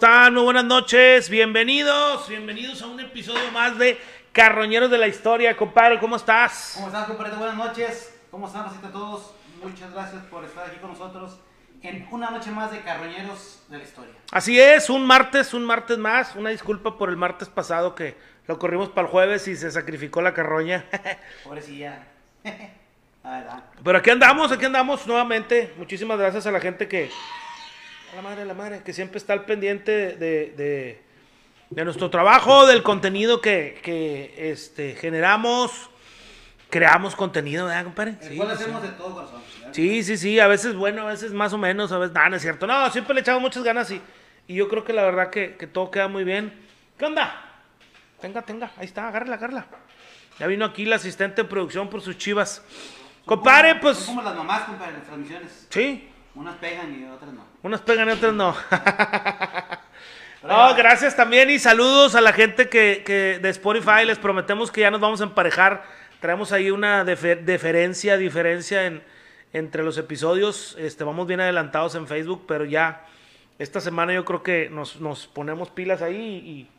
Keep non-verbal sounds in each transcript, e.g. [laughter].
¿Cómo están? Muy buenas noches. Bienvenidos, bienvenidos a un episodio más de Carroñeros de la Historia. Compadre, ¿cómo estás? ¿Cómo están, compadre? Buenas noches. ¿Cómo están, Rosita, todos? Muchas gracias por estar aquí con nosotros en una noche más de Carroñeros de la Historia. Así es, un martes, un martes más. Una disculpa por el martes pasado que lo corrimos para el jueves y se sacrificó la carroña. [laughs] Pobrecilla. [laughs] La verdad. Pero aquí andamos, aquí andamos nuevamente. Muchísimas gracias a la gente que. A la madre, a la madre, que siempre está al pendiente de, de, de nuestro trabajo, del contenido que, que este, generamos. Creamos contenido, ¿verdad, compadre? El cual hacemos de todo corazón. ¿verdad? Sí, sí, sí, a veces bueno, a veces más o menos, a veces nada, no es cierto. No, siempre le echamos muchas ganas y, y yo creo que la verdad que, que todo queda muy bien. ¿Qué onda? Tenga, tenga, ahí está, agárrala, agárrala. Ya vino aquí la asistente de producción por sus chivas. Compadre, Son pues. como las mamás, compadre, en las transmisiones. Sí, Unas pegan y otras no. Unas pegan y otras no. [laughs] No, gracias también y saludos a la gente que, que de Spotify. Les prometemos que ya nos vamos a emparejar. Traemos ahí una defer- deferencia, diferencia en, entre los episodios. Este, vamos bien adelantados en Facebook, pero ya esta semana yo creo que nos, nos ponemos pilas ahí y,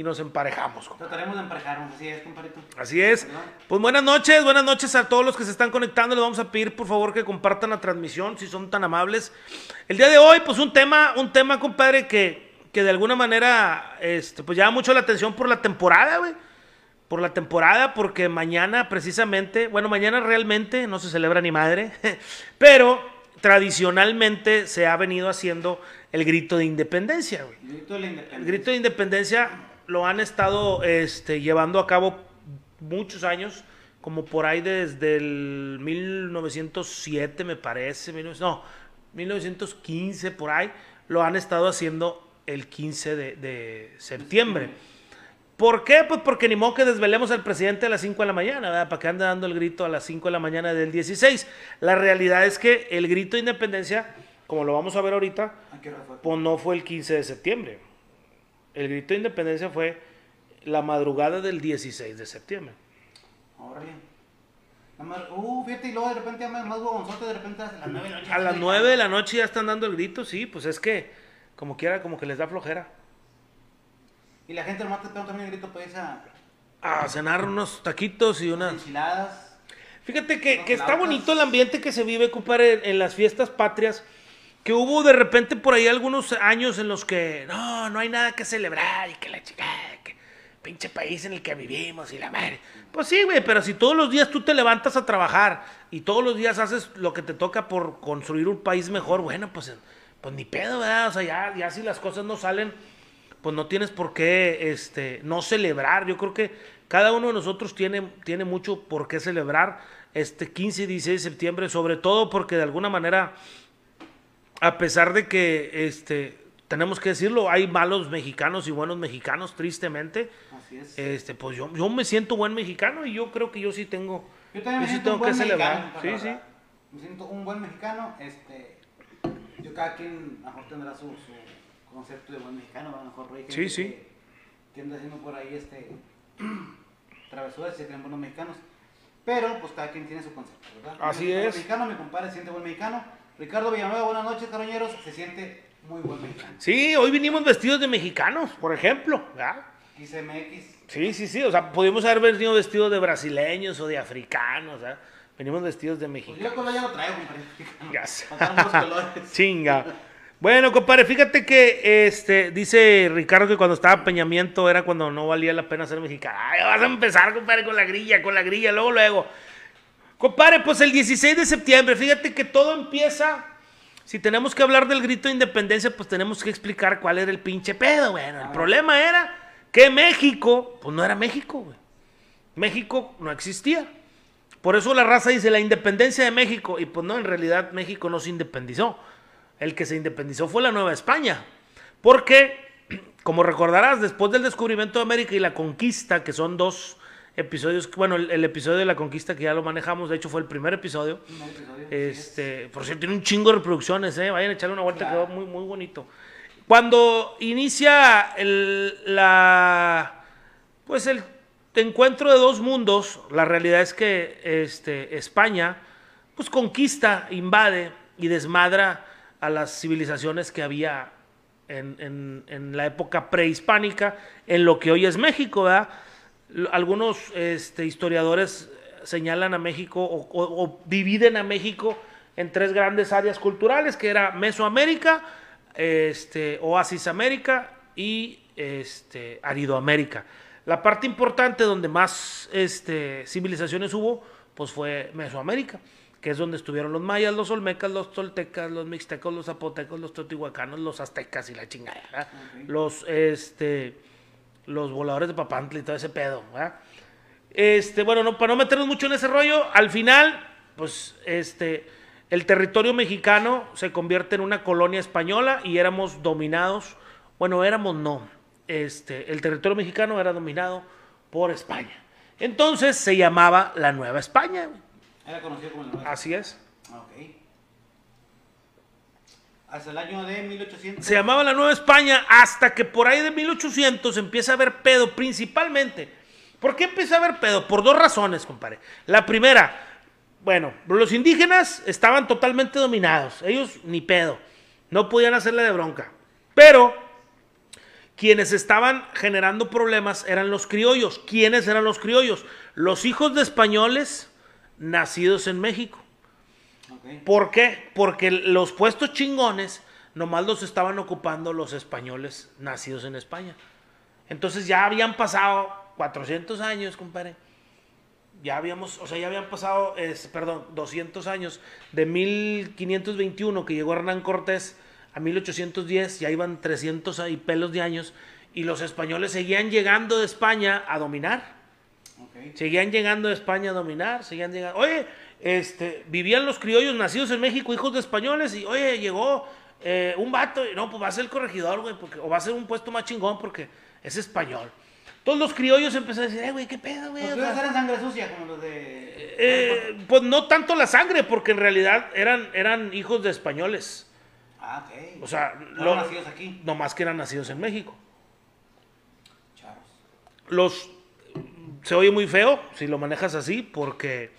y nos emparejamos. compa. Trataremos de emparejarnos, así es, compadrito. Así es. Pues buenas noches, buenas noches a todos los que se están conectando. Les vamos a pedir por favor que compartan la transmisión si son tan amables. El día de hoy, pues un tema, un tema, compadre, que, que de alguna manera este, pues llama mucho la atención por la temporada, güey. Por la temporada, porque mañana precisamente, bueno, mañana realmente no se celebra ni madre, [laughs] pero tradicionalmente se ha venido haciendo el grito de independencia, güey. El grito de la independencia. El grito de independencia lo han estado este, llevando a cabo muchos años, como por ahí desde el 1907, me parece, 19 no, 1915, por ahí, lo han estado haciendo el 15 de, de septiembre. ¿Por qué? Pues porque ni modo que desvelemos al presidente a las 5 de la mañana, ¿verdad? Para que ande dando el grito a las 5 de la mañana del 16. La realidad es que el grito de independencia, como lo vamos a ver ahorita, pues no fue el 15 de septiembre. El grito de independencia fue la madrugada del 16 de septiembre. Órale. Uh, fíjate, y luego de repente ya más huevonzote, de repente a las 9 de la noche. A las 9 de la noche ya están dando el grito, sí, pues es que como quiera, como que les da flojera. Y la gente nomás te pega también el grito para irse a A cenar unos taquitos y unas... enchiladas. Fíjate que, que está bonito el ambiente que se vive, compadre, en, en las fiestas patrias. Que hubo de repente por ahí algunos años en los que no, no hay nada que celebrar y que la chica, que pinche país en el que vivimos y la madre. Pues sí, güey, pero si todos los días tú te levantas a trabajar y todos los días haces lo que te toca por construir un país mejor, bueno, pues, pues ni pedo, ¿verdad? O sea, ya, ya si las cosas no salen, pues no tienes por qué este, no celebrar. Yo creo que cada uno de nosotros tiene, tiene mucho por qué celebrar este 15 y 16 de septiembre, sobre todo porque de alguna manera, a pesar de que este, tenemos que decirlo, hay malos mexicanos y buenos mexicanos, tristemente, Así es. este, pues yo, yo me siento buen mexicano y yo creo que yo sí tengo, Yo también me sí siento tengo un buen que celebrar. mexicano, Sí, sí. Me siento un buen mexicano, este... Yo cada quien mejor tendrá su, su concepto de buen mexicano, a lo mejor hay gente Sí, sí. Que, anda haciendo por ahí este... [clears throat] travesuras y se creen buenos mexicanos. Pero pues cada quien tiene su concepto, ¿verdad? Así Yo es. mexicano, mi compadre siente buen mexicano. Ricardo Villanueva, buenas noches, caroñeros. Se siente muy buen mexicano. Sí, hoy vinimos vestidos de mexicanos, por ejemplo, ¿verdad? XMX. Sí, sí, sí. O sea, pudimos haber venido vestidos de brasileños o de africanos. ¿verdad? Venimos vestidos de Pues mexicanos. yo el color ya lo traigo, compadre. mexicano. Ya sé. Faltaron los colores. [laughs] Chinga. Bueno, compadre, fíjate que este dice Ricardo que cuando estaba Peñamiento era cuando no valía la pena ser mexicano. Ay, vas a empezar, compadre, con la grilla, con la grilla, luego, luego. Compadre, pues el 16 de septiembre, fíjate que todo empieza. Si tenemos que hablar del grito de independencia, pues tenemos que explicar cuál era el pinche pedo. Bueno, el problema era que México, pues no era México, güey. México no existía. Por eso la raza dice la independencia de México. Y pues no, en realidad México no se independizó. El que se independizó fue la Nueva España. Porque, [clears throat] como recordarás, después del descubrimiento de América y la conquista, que son dos episodios, bueno, el, el episodio de la conquista que ya lo manejamos, de hecho fue el primer episodio. Es. Este, por cierto, tiene un chingo de reproducciones, ¿eh? Vayan a echarle una vuelta, Claro. quedó muy, muy bonito. Cuando inicia el, la, pues el encuentro de dos mundos, la realidad es que este, España, pues conquista, invade y desmadra a las civilizaciones que había en, en- en la época prehispánica, en lo que hoy es México, ¿verdad? Algunos este, historiadores señalan a México o, o- o dividen a México en tres grandes áreas culturales, que era Mesoamérica, este, Oasis América y este, Aridoamérica. La parte importante donde más este, civilizaciones hubo, pues fue Mesoamérica, que es donde estuvieron los mayas, los olmecas, los toltecas, los mixtecos, los zapotecos, los teotihuacanos, los aztecas y la chingada, los, este, los voladores de Papantla y todo ese pedo, ¿verdad? Este, bueno, no, para no meternos mucho en ese rollo, al final, pues, este, el territorio mexicano se convierte en una colonia española y éramos dominados, bueno, éramos no, este, el territorio mexicano era dominado por España. Entonces se llamaba la Nueva España. Era conocido como el nuevo. Así es. Ok. Hasta el año de 1800. Se llamaba la Nueva España hasta que por ahí de 1800 empieza a haber pedo, principalmente. ¿Por qué empieza a haber pedo? Por dos razones, compadre. La primera, bueno, los indígenas estaban totalmente dominados. Ellos ni pedo. No podían hacerle de bronca. Pero quienes estaban generando problemas eran los criollos. ¿Quiénes eran los criollos? Los hijos de españoles nacidos en México. ¿Por qué? Porque los puestos chingones nomás los estaban ocupando los españoles nacidos en España. Entonces ya habían pasado 400 años, compadre. Ya habíamos, o sea, ya habían pasado, es, perdón, 200 años. De 1521 que llegó Hernán Cortés a 1810, ya iban 300 y pelos de años. Y los españoles seguían llegando de España a dominar. Seguían llegando de España a dominar, seguían llegando. Oye, este, vivían los criollos nacidos en México, hijos de españoles, y oye, llegó eh, un vato, y no, pues va a ser el corregidor, güey, porque, o va a ser un puesto más chingón porque es español. Todos los criollos empezaron a decir, eh, güey, qué pedo, güey. Los criollos eran sangre sucia, como los de. eh, pues no tanto la sangre, porque en realidad eran, eran hijos de españoles. Ah, ok. O sea, No lo- nacidos aquí. no más que eran nacidos en México. Chavos. los se oye muy feo si lo manejas así porque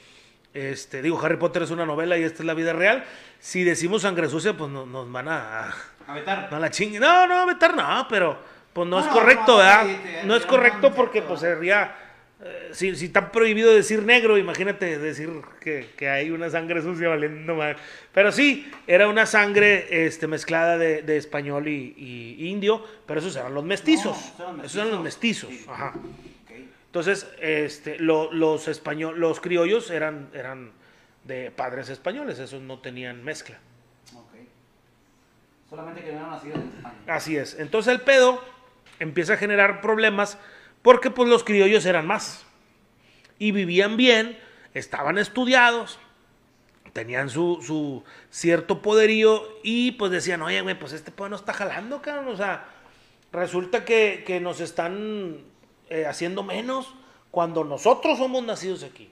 este digo Harry Potter es una novela y esta es la vida real si decimos sangre sucia pues no- nos van a A vetar. no la chingue no no meter no pero pues no, es correcto no, ¿verdad? no es correcto porque pues sería eh, si, si está prohibido decir negro, imagínate decir que, que hay una sangre sucia valiendo mal. Pero sí, era una sangre este, mezclada de, de español y, y indio, pero esos eran los mestizos. Esos eran los mestizos. Sí. Ajá. Entonces, este, lo- los español, los criollos eran, eran de padres españoles, esos no tenían mezcla. Ok. Solamente que no eran nacidos en España. Así es. Entonces el pedo empieza a generar problemas porque pues los criollos eran más. Y vivían bien, estaban estudiados, tenían su, su cierto poderío y pues decían, oye, güey, pues este pedo no está jalando, cabrón. O sea, resulta que, que nos están eh, haciendo menos cuando nosotros somos nacidos aquí.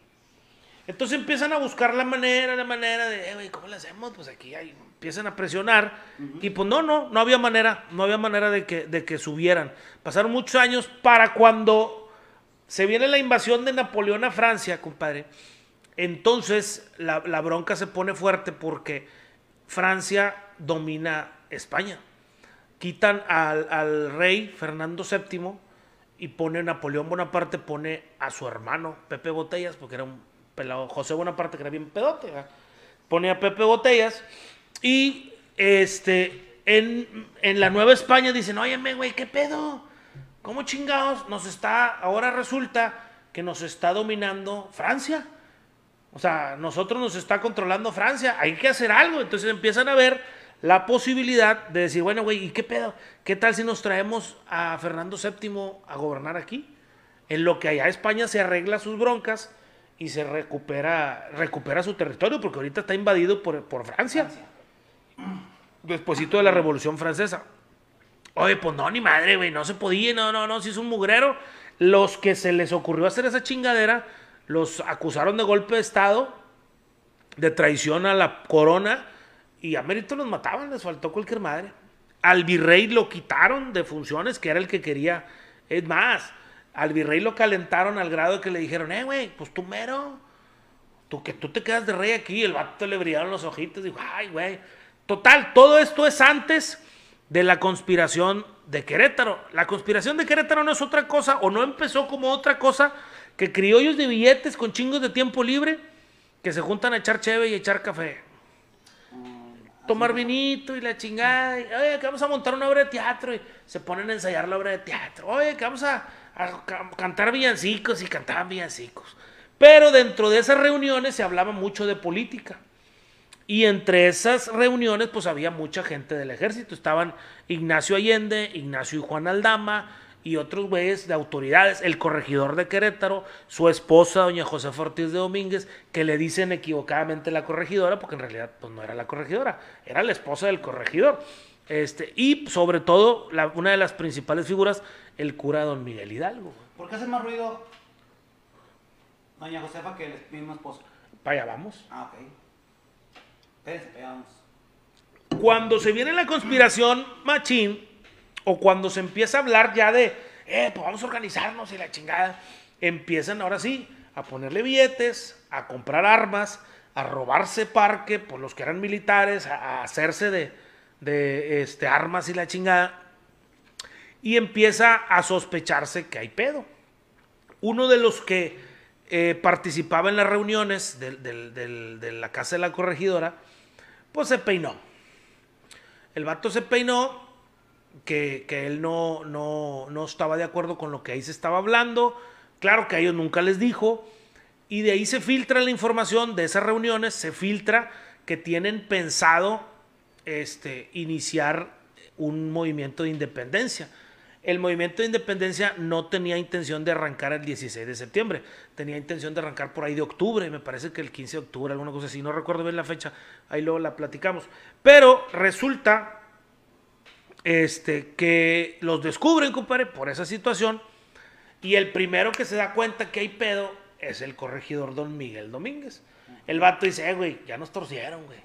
Entonces empiezan a buscar la manera, la manera de, "Eh, güey, ¿cómo le hacemos? Pues aquí hay- empiezan a presionar. Y pues no, no, no había manera, no había manera de que, de que subieran. Pasaron muchos años para cuando se viene la invasión de Napoleón a Francia, compadre. Entonces la, la bronca se pone fuerte porque Francia domina España. Quitan al, al rey Fernando VII y pone Napoleón Bonaparte, pone a su hermano Pepe Botellas, porque era un pelado, José Bonaparte, que era bien pedote, pone a Pepe Botellas y este, en, en la Nueva España dicen, óyeme, güey, ¿qué pedo? ¿Cómo chingados nos está, ahora resulta que nos está dominando Francia? O sea, nosotros nos está controlando Francia, hay que hacer algo. Entonces empiezan a ver la posibilidad de decir, bueno, güey, ¿y qué pedo? ¿Qué tal si nos traemos a Fernando VII a gobernar aquí? En lo que allá España se arregla sus broncas y se recupera, recupera su territorio, porque ahorita está invadido por, por Francia, Francia. despuésito de la Revolución Francesa. Oye, pues no, ni madre, güey, no se podía, no, no, no, si es un mugrero. Los que se les ocurrió hacer esa chingadera, los acusaron de golpe de Estado, de traición a la corona, y a mérito los mataban, les faltó cualquier madre. Al virrey lo quitaron de funciones, que era el que quería. Es más, al virrey lo calentaron al grado que le dijeron, eh, güey, pues tú mero, tú que tú te quedas de rey aquí, el vato le brillaron los ojitos, dijo, ay, güey. Total, todo esto es antes de la conspiración de Querétaro. La conspiración de Querétaro no es otra cosa, o no empezó como otra cosa, que criollos de billetes con chingos de tiempo libre que se juntan a echar cheve y echar café. Tomar vinito y la chingada. y, Oye, que vamos a montar una obra de teatro. Y se ponen a ensayar la obra de teatro. Oye, que vamos a, a ca- cantar villancicos y cantaban villancicos. Pero dentro de esas reuniones se hablaba mucho de política. Y entre esas reuniones, pues había mucha gente del ejército. Estaban Ignacio Allende, Ignacio y Juan Aldama y otros güeyes de autoridades. El corregidor de Querétaro, su esposa, doña Josefa Ortiz de Domínguez, que le dicen equivocadamente la corregidora, porque en realidad pues, no era la corregidora, era la esposa del corregidor. Este, y sobre todo, la- una de las principales figuras, el cura don Miguel Hidalgo. ¿Por qué hace más ruido doña Josefa que el mismo esposo? Para allá vamos. Ah, ok. Espérense, allá vamos. cuando se viene la conspiración machín, o cuando se empieza a hablar ya de, eh, pues vamos a organizarnos y la chingada, empiezan ahora sí a ponerle billetes, a comprar armas, a robarse parque por los que eran militares, a, hacerse de, de este, armas y la chingada, y empieza a sospecharse que hay pedo. Uno de los que eh, participaba en las reuniones del- de la casa de la corregidora, pues se peinó. El vato se peinó, que, él no, no, no estaba de acuerdo con lo que ahí se estaba hablando. Claro que a ellos nunca les dijo. Y de ahí se filtra la información de esas reuniones, se filtra que tienen pensado este, iniciar un movimiento de independencia. El movimiento de independencia no tenía intención de arrancar el 16 de septiembre, tenía intención de arrancar por ahí de octubre, me parece que el 15 de octubre, alguna cosa así, no recuerdo bien la fecha, ahí luego la platicamos. Pero resulta este, que los descubren, compadre, por esa situación, y el primero que se da cuenta que hay pedo es el corregidor don Miguel Domínguez. El vato dice, eh, güey, ya nos torcieron, güey.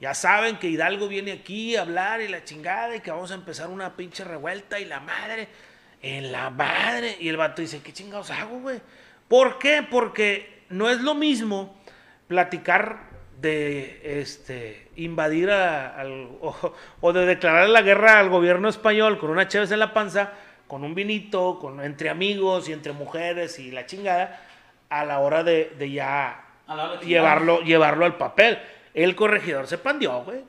Ya saben que Hidalgo viene aquí a hablar y la chingada y que vamos a empezar una pinche revuelta y la madre, en la madre. Y el vato dice, ¿qué chingados hago, güey? ¿Por qué? Porque no es lo mismo platicar de este invadir a- al, o, o de declarar la guerra al gobierno español con una chévere en la panza, con un vinito, con, entre amigos y entre mujeres y la chingada, a la hora de, de ya hora de llevarlo, llevarlo al papel. El corregidor se pandió, güey.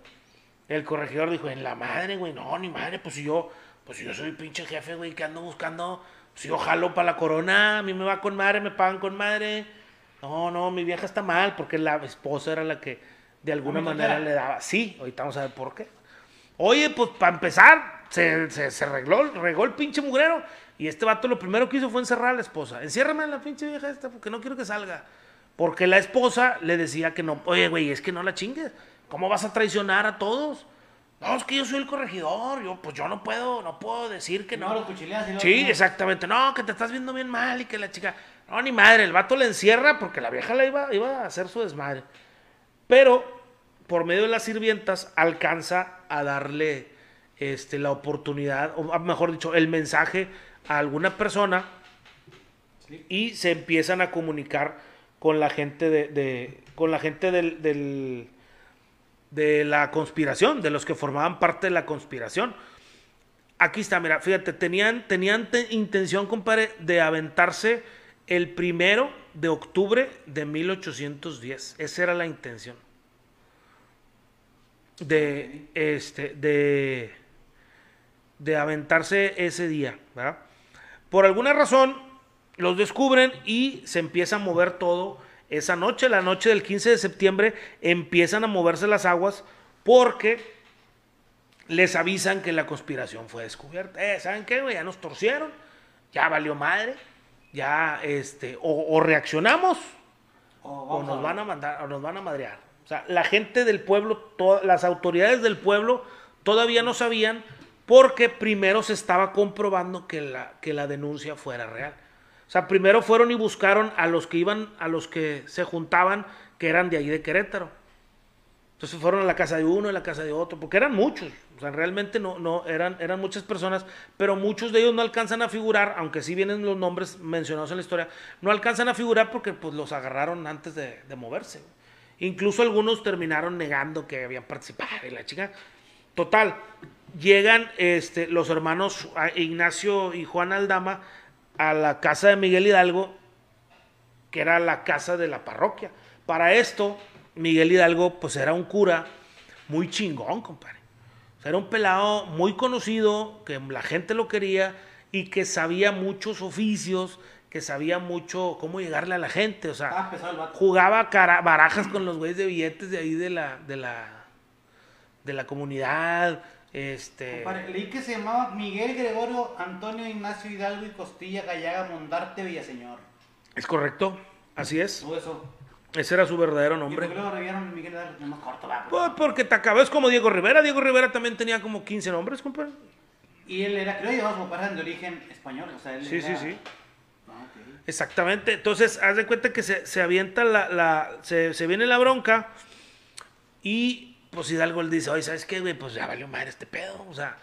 El corregidor dijo, en la madre, güey, no, ni madre, pues si yo, pues si yo soy pinche jefe, güey, que ando buscando, si yo jalo para la corona, a mí me va con madre, me pagan con madre. No, no, mi vieja está mal, porque la esposa era la que de alguna ¿Muy manera le daba. Sí, ahorita vamos a ver por qué. Oye, pues para empezar, se, se, se regló, regó el pinche mugrero. Y este vato lo primero que hizo fue encerrar a la esposa. Enciérrame a la pinche vieja esta porque no quiero que salga. Porque la esposa le decía que no, oye, güey, es que no la chingues. ¿Cómo vas a traicionar a todos? No, es que yo soy el corregidor. Yo, pues yo no puedo, no puedo decir que No, no. lo cuchileas Sí, exactamente. No, que te estás viendo bien mal y que la chica. No, ni madre, el vato le encierra porque la vieja la iba, iba a hacer su desmadre. Pero por medio de las sirvientas alcanza a darle este, la oportunidad, o ah, mejor dicho, el mensaje a alguna persona Sí. y se empiezan a comunicar con la gente de, de- con la gente del, del- de la conspiración, de los que formaban parte de la conspiración. Aquí está, mira, fíjate, tenían, tenían te- intención, compadre, de aventarse el primero de octubre de 1810. Esa era la intención. De, este, de, de aventarse ese día, ¿verdad? Por alguna razón, los descubren y se empieza a mover todo. Esa noche, la noche del 15 de septiembre, empiezan a moverse las aguas porque les avisan que la conspiración fue descubierta. Eh, ¿saben qué? Ya nos torcieron, ya valió madre, ya, este, o, o reaccionamos O nos a- van a mandar, o nos van a madrear. O sea, la gente del pueblo, to- las autoridades del pueblo todavía no sabían porque primero se estaba comprobando que la, que la denuncia fuera real. O sea, primero fueron y buscaron a los que iban, a los que se juntaban, que eran de ahí de Querétaro. Entonces fueron a la casa de uno, a la casa de otro, porque eran muchos. O sea, realmente no, no, eran, eran muchas personas, pero muchos de ellos no alcanzan a figurar, aunque sí vienen los nombres mencionados en la historia, no alcanzan a figurar porque pues los agarraron antes de, moverse. Incluso algunos terminaron negando que habían participado y la chica. Total, llegan este, los hermanos Ignacio y Juan Aldama a la casa de Miguel Hidalgo, que era la casa de la parroquia. Para esto, Miguel Hidalgo, pues era un cura muy chingón, compadre. Era un pelado muy conocido, que la gente lo quería y que sabía muchos oficios, que sabía mucho cómo llegarle a la gente. O sea, jugaba cara- barajas con los güeyes de billetes de ahí de la, de la, de la comunidad. Este. Compadre, leí que se llamaba Miguel Gregorio Antonio Ignacio Hidalgo y Costilla Gallaga Mondarte Villaseñor. Es correcto, así es. Todo eso. Ese era su verdadero ¿Y por nombre. qué lo abreviaron Miguel Hidalgo? No más corto, va. Pues porque te acabas como Diego Rivera. Diego Rivera también tenía como 15 nombres, compadre. Y él era, creo que llevaba sus padres de origen español. O sea, él Sí, sí, era- sí. Ah, ok. Exactamente. Entonces, haz de cuenta que se, se avienta la, la- se, se viene la bronca y pues Hidalgo le dice, oye, ¿sabes qué, güey? Pues ya valió madre este pedo. O sea,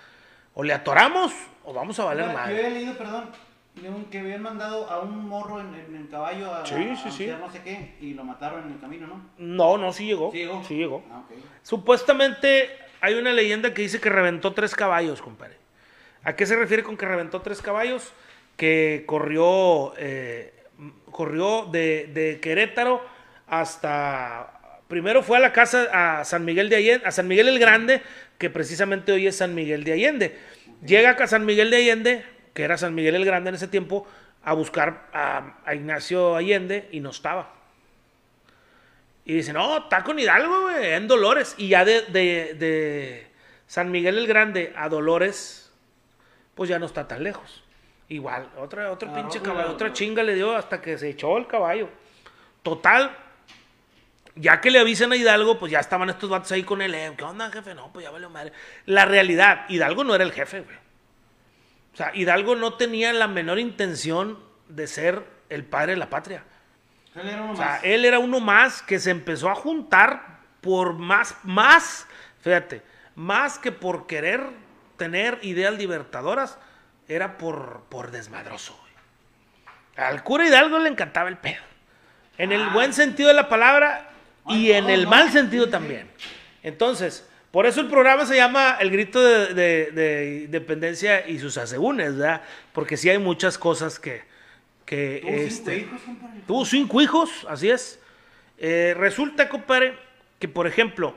o le atoramos o vamos a valer Yo madre. había leído, perdón, un- que habían mandado a un morro en, en el caballo a, Sí, a sí, sí. anunciar no sé qué y lo mataron en el camino, ¿no? No, no, sí llegó. ¿Sí llegó? Sí llegó. Ah. Supuestamente hay una leyenda que dice que reventó tres caballos, compadre. ¿A qué se refiere con que reventó tres caballos? Que corrió, eh, corrió de, de Querétaro hasta... Primero fue a la casa a San Miguel de Allende, a San Miguel el Grande, que precisamente hoy es San Miguel de Allende. Llega a San Miguel de Allende, que era San Miguel el Grande en ese tiempo, a buscar a, a Ignacio Allende y no estaba. Y dice, no, está con Hidalgo, güey, en Dolores. Y ya de, de- de San Miguel el Grande a Dolores, pues ya no está tan lejos. Igual, otra, otra Ah, pinche caballo, no, otra no. chinga le dio hasta que se echó el caballo. Total, ya que le avisan a Hidalgo, pues ya estaban estos vatos ahí con él. eh, ¿Qué onda, jefe? No, pues ya valió madre. La realidad, Hidalgo no era el jefe, güey. O sea, Hidalgo no tenía la menor intención de ser el padre de la patria. Él era uno O sea, más. él era uno más que se empezó a juntar por más, más, fíjate, más que por querer tener ideas libertadoras, era por, por desmadroso. güey. Al cura Hidalgo le encantaba el pedo. En el Ah. buen sentido de la palabra y Ay, en el no, mal sentido sí. también. Entonces, por eso el programa se llama El Grito de, de- de Independencia y sus asegúnes, ¿verdad? Porque sí hay muchas cosas que... que Tuvo cinco este, hijos, compadre. Tuvo cinco hijos, así es. Eh, resulta, compadre, que por ejemplo,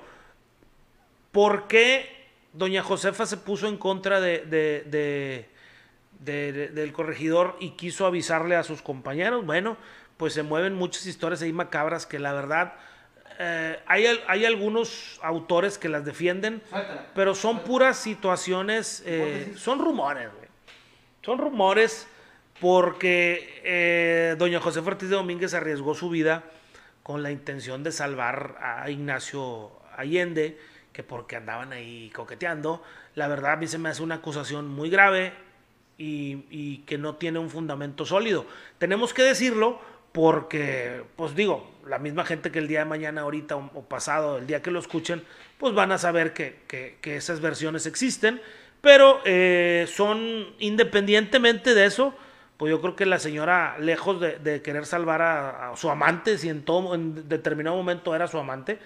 ¿por qué doña Josefa se puso en contra de- de- del corregidor y quiso avisarle a sus compañeros? Bueno, pues se mueven muchas historias ahí macabras que la verdad eh, hay, hay algunos autores que las defienden, Suéltala. pero son puras situaciones, eh, son rumores, güey. Son rumores porque eh, doña Josefa Ortiz de Domínguez arriesgó su vida con la intención de salvar a Ignacio Allende, que porque andaban ahí coqueteando. La verdad a mí se me hace una acusación muy grave y, y que no tiene un fundamento sólido. Tenemos que decirlo porque, pues digo, la misma gente que el día de mañana, ahorita o, pasado, el día que lo escuchen, pues van a saber que, que- que esas versiones existen, pero eh, son, independientemente de eso, pues yo creo que la señora, lejos de, de querer salvar a, a su amante, si en, todo, en determinado momento era su amante,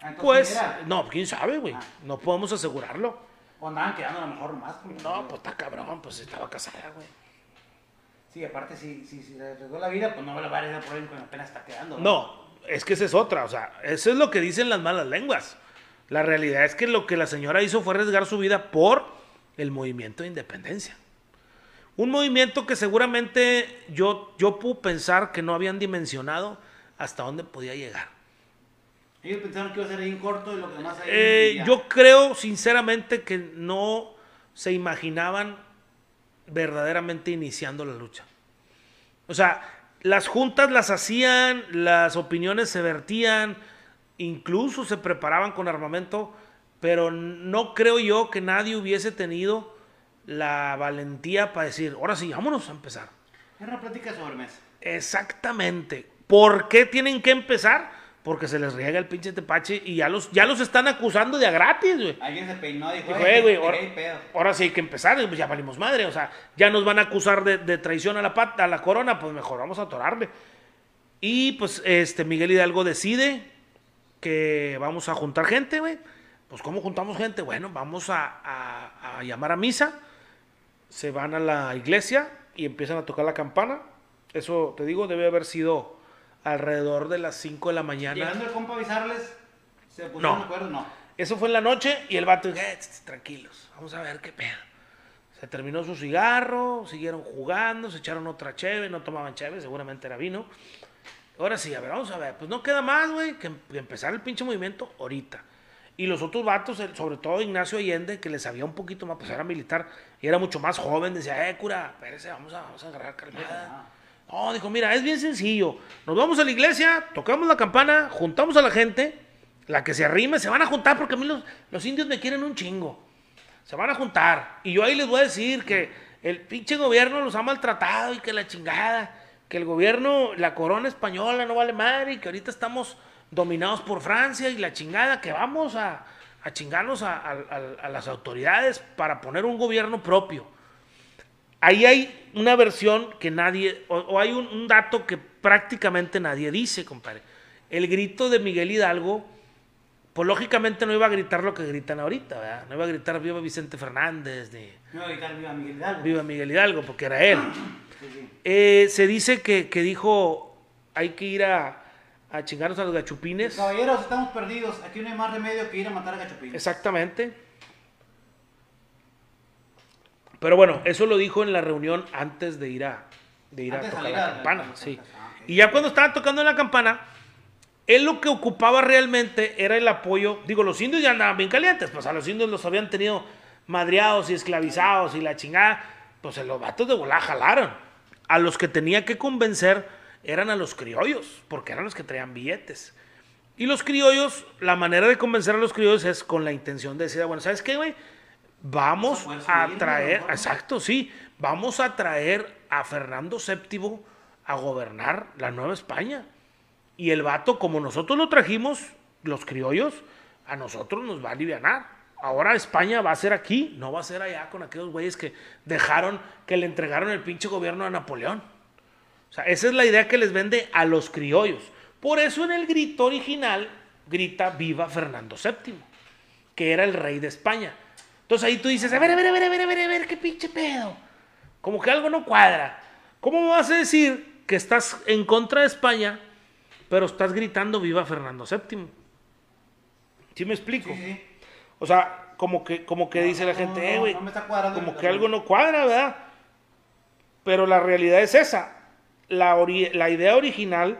Ah, entonces, pues, no, quién sabe, güey, Ah. no podemos asegurarlo. O andaban quedando a lo mejor más. No, pues está cabrón, pues estaba casada, güey. Sí, aparte, si, si, si le arriesgó la vida, pues no la va a arriesgar por él cuando apenas está quedando. No, es que esa es otra, o sea, eso es lo que dicen las malas lenguas. La realidad es que lo que la señora hizo fue arriesgar su vida por el movimiento de independencia. Un movimiento que seguramente yo, yo puedo pensar que no habían dimensionado hasta dónde podía llegar. Ellos pensaron que iba a ser ahí en corto y lo que demás ahí. Eh, yo creo sinceramente que no se imaginaban verdaderamente iniciando la lucha. O sea, las juntas las hacían, las opiniones se vertían, incluso se preparaban con armamento, pero no creo yo que nadie hubiese tenido la valentía para decir, ahora sí, vámonos a empezar. Era una plática sobre mesa. Exactamente. ¿Por qué tienen que empezar? Porque se les riega el pinche tepache y ya los, ya los están acusando de a gratis, güey. Alguien se peinó y dijo, "Eh, "Eh, güey, ahora, caí pedo". ahora sí hay que empezar, pues ya valimos madre, o sea, ya nos van a acusar de, de traición a la pata, a la corona, pues mejor vamos a atorarle. Y pues este Miguel Hidalgo decide que vamos a juntar gente, güey, pues ¿cómo juntamos gente? Bueno, vamos a, a- a llamar a misa, se van a la iglesia y empiezan a tocar la campana. Eso, te digo, debe haber sido alrededor de las 5 de la mañana. Llegando el compa a avisarles, se No. pusieron de acuerdo, no. Eso fue en la noche y el vato "Eh, tranquilos, vamos a ver qué pedo. Se terminó su cigarro, siguieron jugando, se echaron otra cheve, no tomaban cheve, seguramente era vino. Ahora sí, a ver, vamos a ver. Pues no queda más, güey, que, em- empezar el pinche movimiento ahorita. Y los otros vatos, sobre todo Ignacio Allende, que le sabía un poquito más, pues era militar y era mucho más joven, decía, eh, cura, espérese, vamos a, vamos a agarrar calmada. No, dijo, mira, es bien sencillo. Nos vamos a la iglesia, tocamos la campana, juntamos a la gente, la que se arrime, se van a juntar porque a mí los, los indios me quieren un chingo. Se van a juntar. Y yo ahí les voy a decir que el pinche gobierno los ha maltratado y que la chingada, que el gobierno, la corona española no vale madre y que ahorita estamos dominados por Francia y la chingada, que vamos a, a chingarnos a, a- las autoridades para poner un gobierno propio. Ahí hay una versión que nadie, o, o hay un, un dato que prácticamente nadie dice, compadre. El grito de Miguel Hidalgo, pues lógicamente no iba a gritar lo que gritan ahorita, ¿verdad? No iba a gritar viva Vicente Fernández, ni No, ahorita viva Miguel Hidalgo. viva Miguel Hidalgo, porque era él. Sí, sí. Eh, se dice que, que dijo, hay que ir a, a chingarnos a los gachupines. Caballeros, estamos perdidos. Aquí no hay más remedio que ir a matar a Gachupín. Exactamente. Pero bueno, eso lo dijo en la reunión antes de ir a, de ir a Antes tocar la campana. sí. ah. Y ya cuando estaban tocando la campana, él lo que ocupaba realmente era el apoyo. Digo, los indios ya andaban bien calientes, pues a los indios los habían tenido madreados y esclavizados y la chingada. Pues los vatos de volá jalaron. A los que tenía que convencer eran a los criollos, porque eran los que traían billetes. Y los criollos, la manera de convencer a los criollos es con la intención de decir, bueno, ¿sabes qué, güey? Vamos a traer, exacto, sí, vamos a traer a Fernando VII a gobernar la Nueva España. Y el vato, como nosotros lo trajimos, los criollos, a nosotros nos va a aliviar. Ahora España va a ser aquí, no va a ser allá con aquellos güeyes que dejaron, que le entregaron el pinche gobierno a Napoleón. O sea, esa es la idea que les vende a los criollos. Por eso en el grito original grita viva Fernando VII, que era el rey de España. Entonces ahí tú dices, a ver, a ver, a ver, a ver, a ver, a ver, qué pinche pedo. Como que algo no cuadra. ¿Cómo me vas a decir que estás en contra de España, pero estás gritando viva Fernando VII? ¿Sí me explico? Sí, sí. O sea, como que, como que No, dice la gente, no, eh, güey, como que algo no cuadra, ¿verdad? Pero la realidad es esa. La idea original,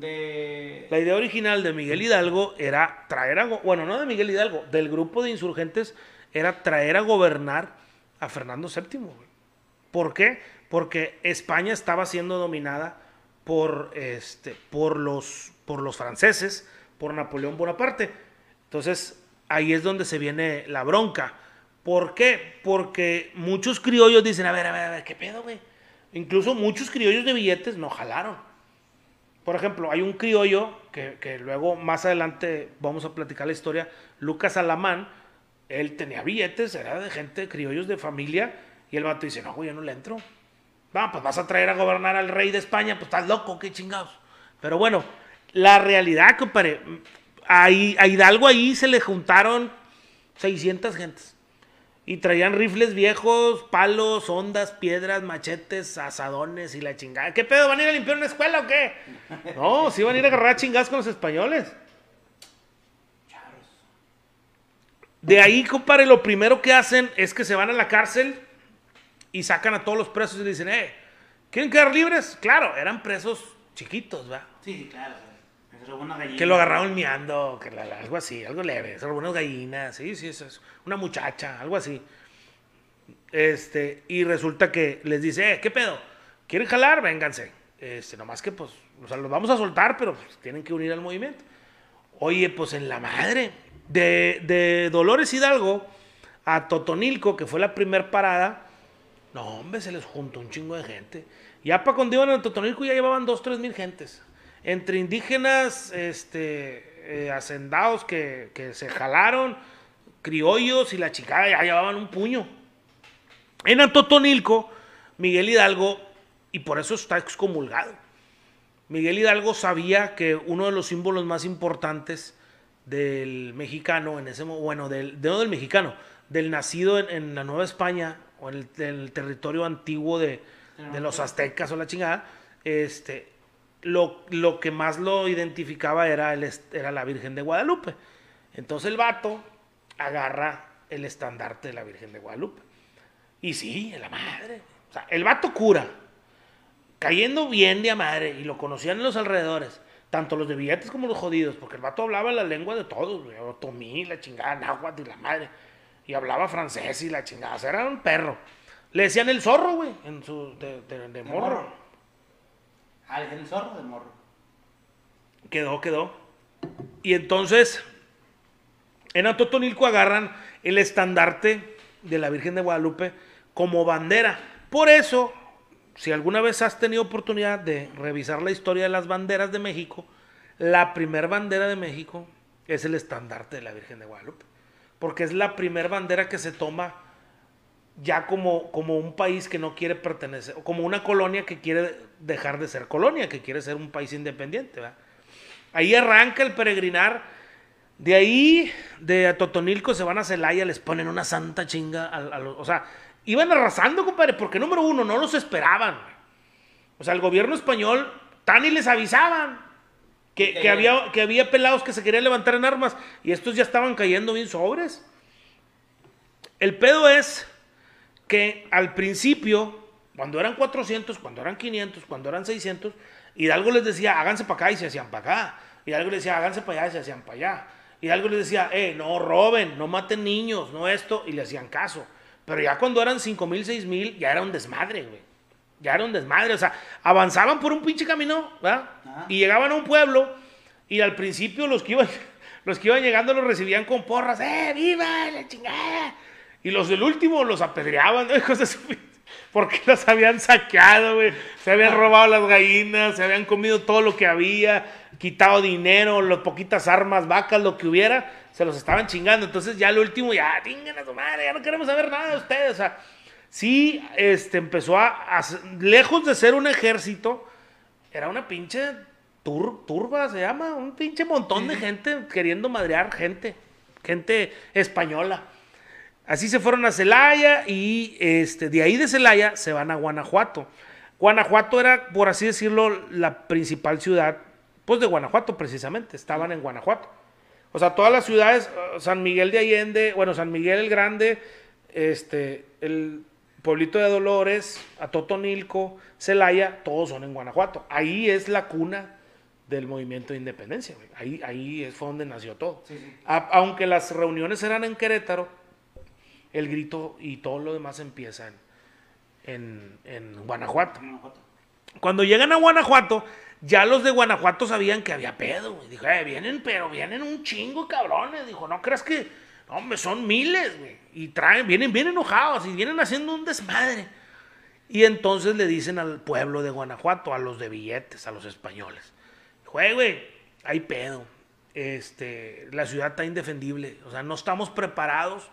La idea original de Miguel Hidalgo era traer a, bueno, no de Miguel Hidalgo, del grupo de insurgentes, era traer a gobernar a Fernando VII. ¿Por qué? Porque España estaba siendo dominada por, este, por, los, por los franceses, por Napoleón Bonaparte. Entonces, ahí es donde se viene la bronca. ¿Por qué? Porque muchos criollos dicen, a ver, a ver, a ver, ¿qué pedo, güey? Incluso muchos criollos de billetes no jalaron. Por ejemplo, hay un criollo que, luego más adelante vamos a platicar la historia, Lucas Alamán, él tenía billetes, era de gente, criollos de familia, y el vato dice, no, güey, yo no le entro. Va, pues vas a traer a gobernar al rey de España, pues estás loco, qué chingados. Pero bueno, la realidad, compadre, a Hidalgo ahí se le juntaron 600 gentes. Y traían rifles viejos, palos, ondas, piedras, machetes, asadones y la chingada. ¿Qué pedo? ¿Van a ir a limpiar una escuela o qué? No, sí van a ir a agarrar chingadas con los españoles. De ahí, compadre, lo primero que hacen es que se van a la cárcel y sacan a todos los presos y le dicen, eh, ¿quieren quedar libres? Claro, eran presos chiquitos, ¿va? Sí, sí, claro. Se robó. Que lo agarraron miando, que la- la- algo así, algo leve, algunas gallinas, sí, sí, eso es una muchacha, algo así. Este, y resulta que les dice, eh, ¿qué pedo? ¿Quieren jalar? Vénganse. Este, nomás que pues, o sea, los vamos a soltar, pero pues, tienen que unir al movimiento. Oye, pues en la madre, de, de Dolores Hidalgo a Totonilco, que fue la primer parada, no, hombre, se les juntó un chingo de gente. Ya para cuando iban a Totonilco ya llevaban dos, tres mil gentes. Entre indígenas, este, eh, hacendados que, que se jalaron, criollos y la chicada ya llevaban un puño. En Atotonilco, Miguel Hidalgo, y por eso está excomulgado. Miguel Hidalgo sabía que uno de los símbolos más importantes del mexicano, en ese bueno, del, de- no del mexicano, del nacido en, en la Nueva España o en el, en el territorio antiguo de, de los aztecas o la chingada, este, lo, lo que más lo identificaba era, el, era la Virgen de Guadalupe. Entonces el vato agarra el estandarte de la Virgen de Guadalupe. Y sí, la madre. O sea, el vato cura, cayendo bien de a madre, y lo conocían en los alrededores, tanto los de billetes como los jodidos, porque el vato hablaba la lengua de todos, güey, otomí, la chingada, náhuatl y la madre, y hablaba francés y la chingada, o sea, era un perro. Le decían el zorro, güey, en su, De morro. Ah, el zorro del morro. Quedó, quedó. Y entonces, en Atotonilco agarran el estandarte de la Virgen de Guadalupe como bandera. Por eso, si alguna vez has tenido oportunidad de revisar la historia de las banderas de México, la primer bandera de México es el estandarte de la Virgen de Guadalupe. Porque es la primer bandera que se toma ya como, como un país que no quiere pertenecer, o como una colonia que quiere dejar de ser colonia, que quiere ser un país independiente. ¿verdad? Ahí arranca el peregrinar. De ahí, de Totonilco, se van a Celaya, les ponen una santa chinga. A, a los, o sea, iban arrasando, compadre, porque número uno, no los esperaban. O sea, el gobierno español, tan y les avisaban que, que había, que había pelados que se querían levantar en armas y estos ya estaban cayendo bien sobres. El pedo es que al principio, cuando eran 400, cuando eran 500, cuando eran 600, Hidalgo les decía, háganse para acá y se hacían para acá. Hidalgo les decía, háganse para allá y se hacían para allá. Hidalgo les decía, eh, no roben, no maten niños, no esto, y le hacían caso. Pero ya cuando eran 5 mil, 6 mil, ya era un desmadre, güey. Ya era un desmadre, o sea, avanzaban por un pinche camino, ¿verdad? Y llegaban a un pueblo, y al principio los que iban, [laughs] los que iban llegando los recibían con porras, ¡eh, viva la chingada! Y los del último los apedreaban, ¿no? [laughs] hijos de su pin- porque los habían saqueado, güey. Se habían robado las gallinas, se habían comido todo lo que había, quitado dinero, las poquitas armas, vacas, lo que hubiera, se los estaban chingando. Entonces ya el último, ya, tingan a su madre, ya no queremos saber nada de ustedes. O sea, sí, este, empezó a, a- lejos de ser un ejército, era una pinche tur- turba, se llama, un pinche montón de gente queriendo madrear gente, gente española. Así se fueron a Celaya y este, de ahí de Celaya se van a Guanajuato. Guanajuato era, por así decirlo, la principal ciudad, pues de Guanajuato precisamente, estaban en Guanajuato. O sea, todas las ciudades, eh, San Miguel de Allende, bueno, San Miguel el Grande, este, el pueblito de Dolores, Atotonilco, Celaya, todos son en Guanajuato. Ahí es la cuna del movimiento de independencia. güey. Ahí, fue donde nació todo. Sí, sí. A- aunque las reuniones eran en Querétaro, el grito y todo lo demás empieza en, en, Guanajuato. Cuando llegan a Guanajuato, ya los de Guanajuato sabían que había pedo. güey. Dijo, eh, vienen, pero vienen un chingo cabrones. Dijo, no creas que, hombre, son miles, güey. Y traen, vienen bien enojados y vienen haciendo un desmadre. Y entonces le dicen al pueblo de Guanajuato, a los de billetes, a los españoles. Dijo, "Eh, güey, hay pedo. Este, la ciudad está indefendible. O sea, no estamos preparados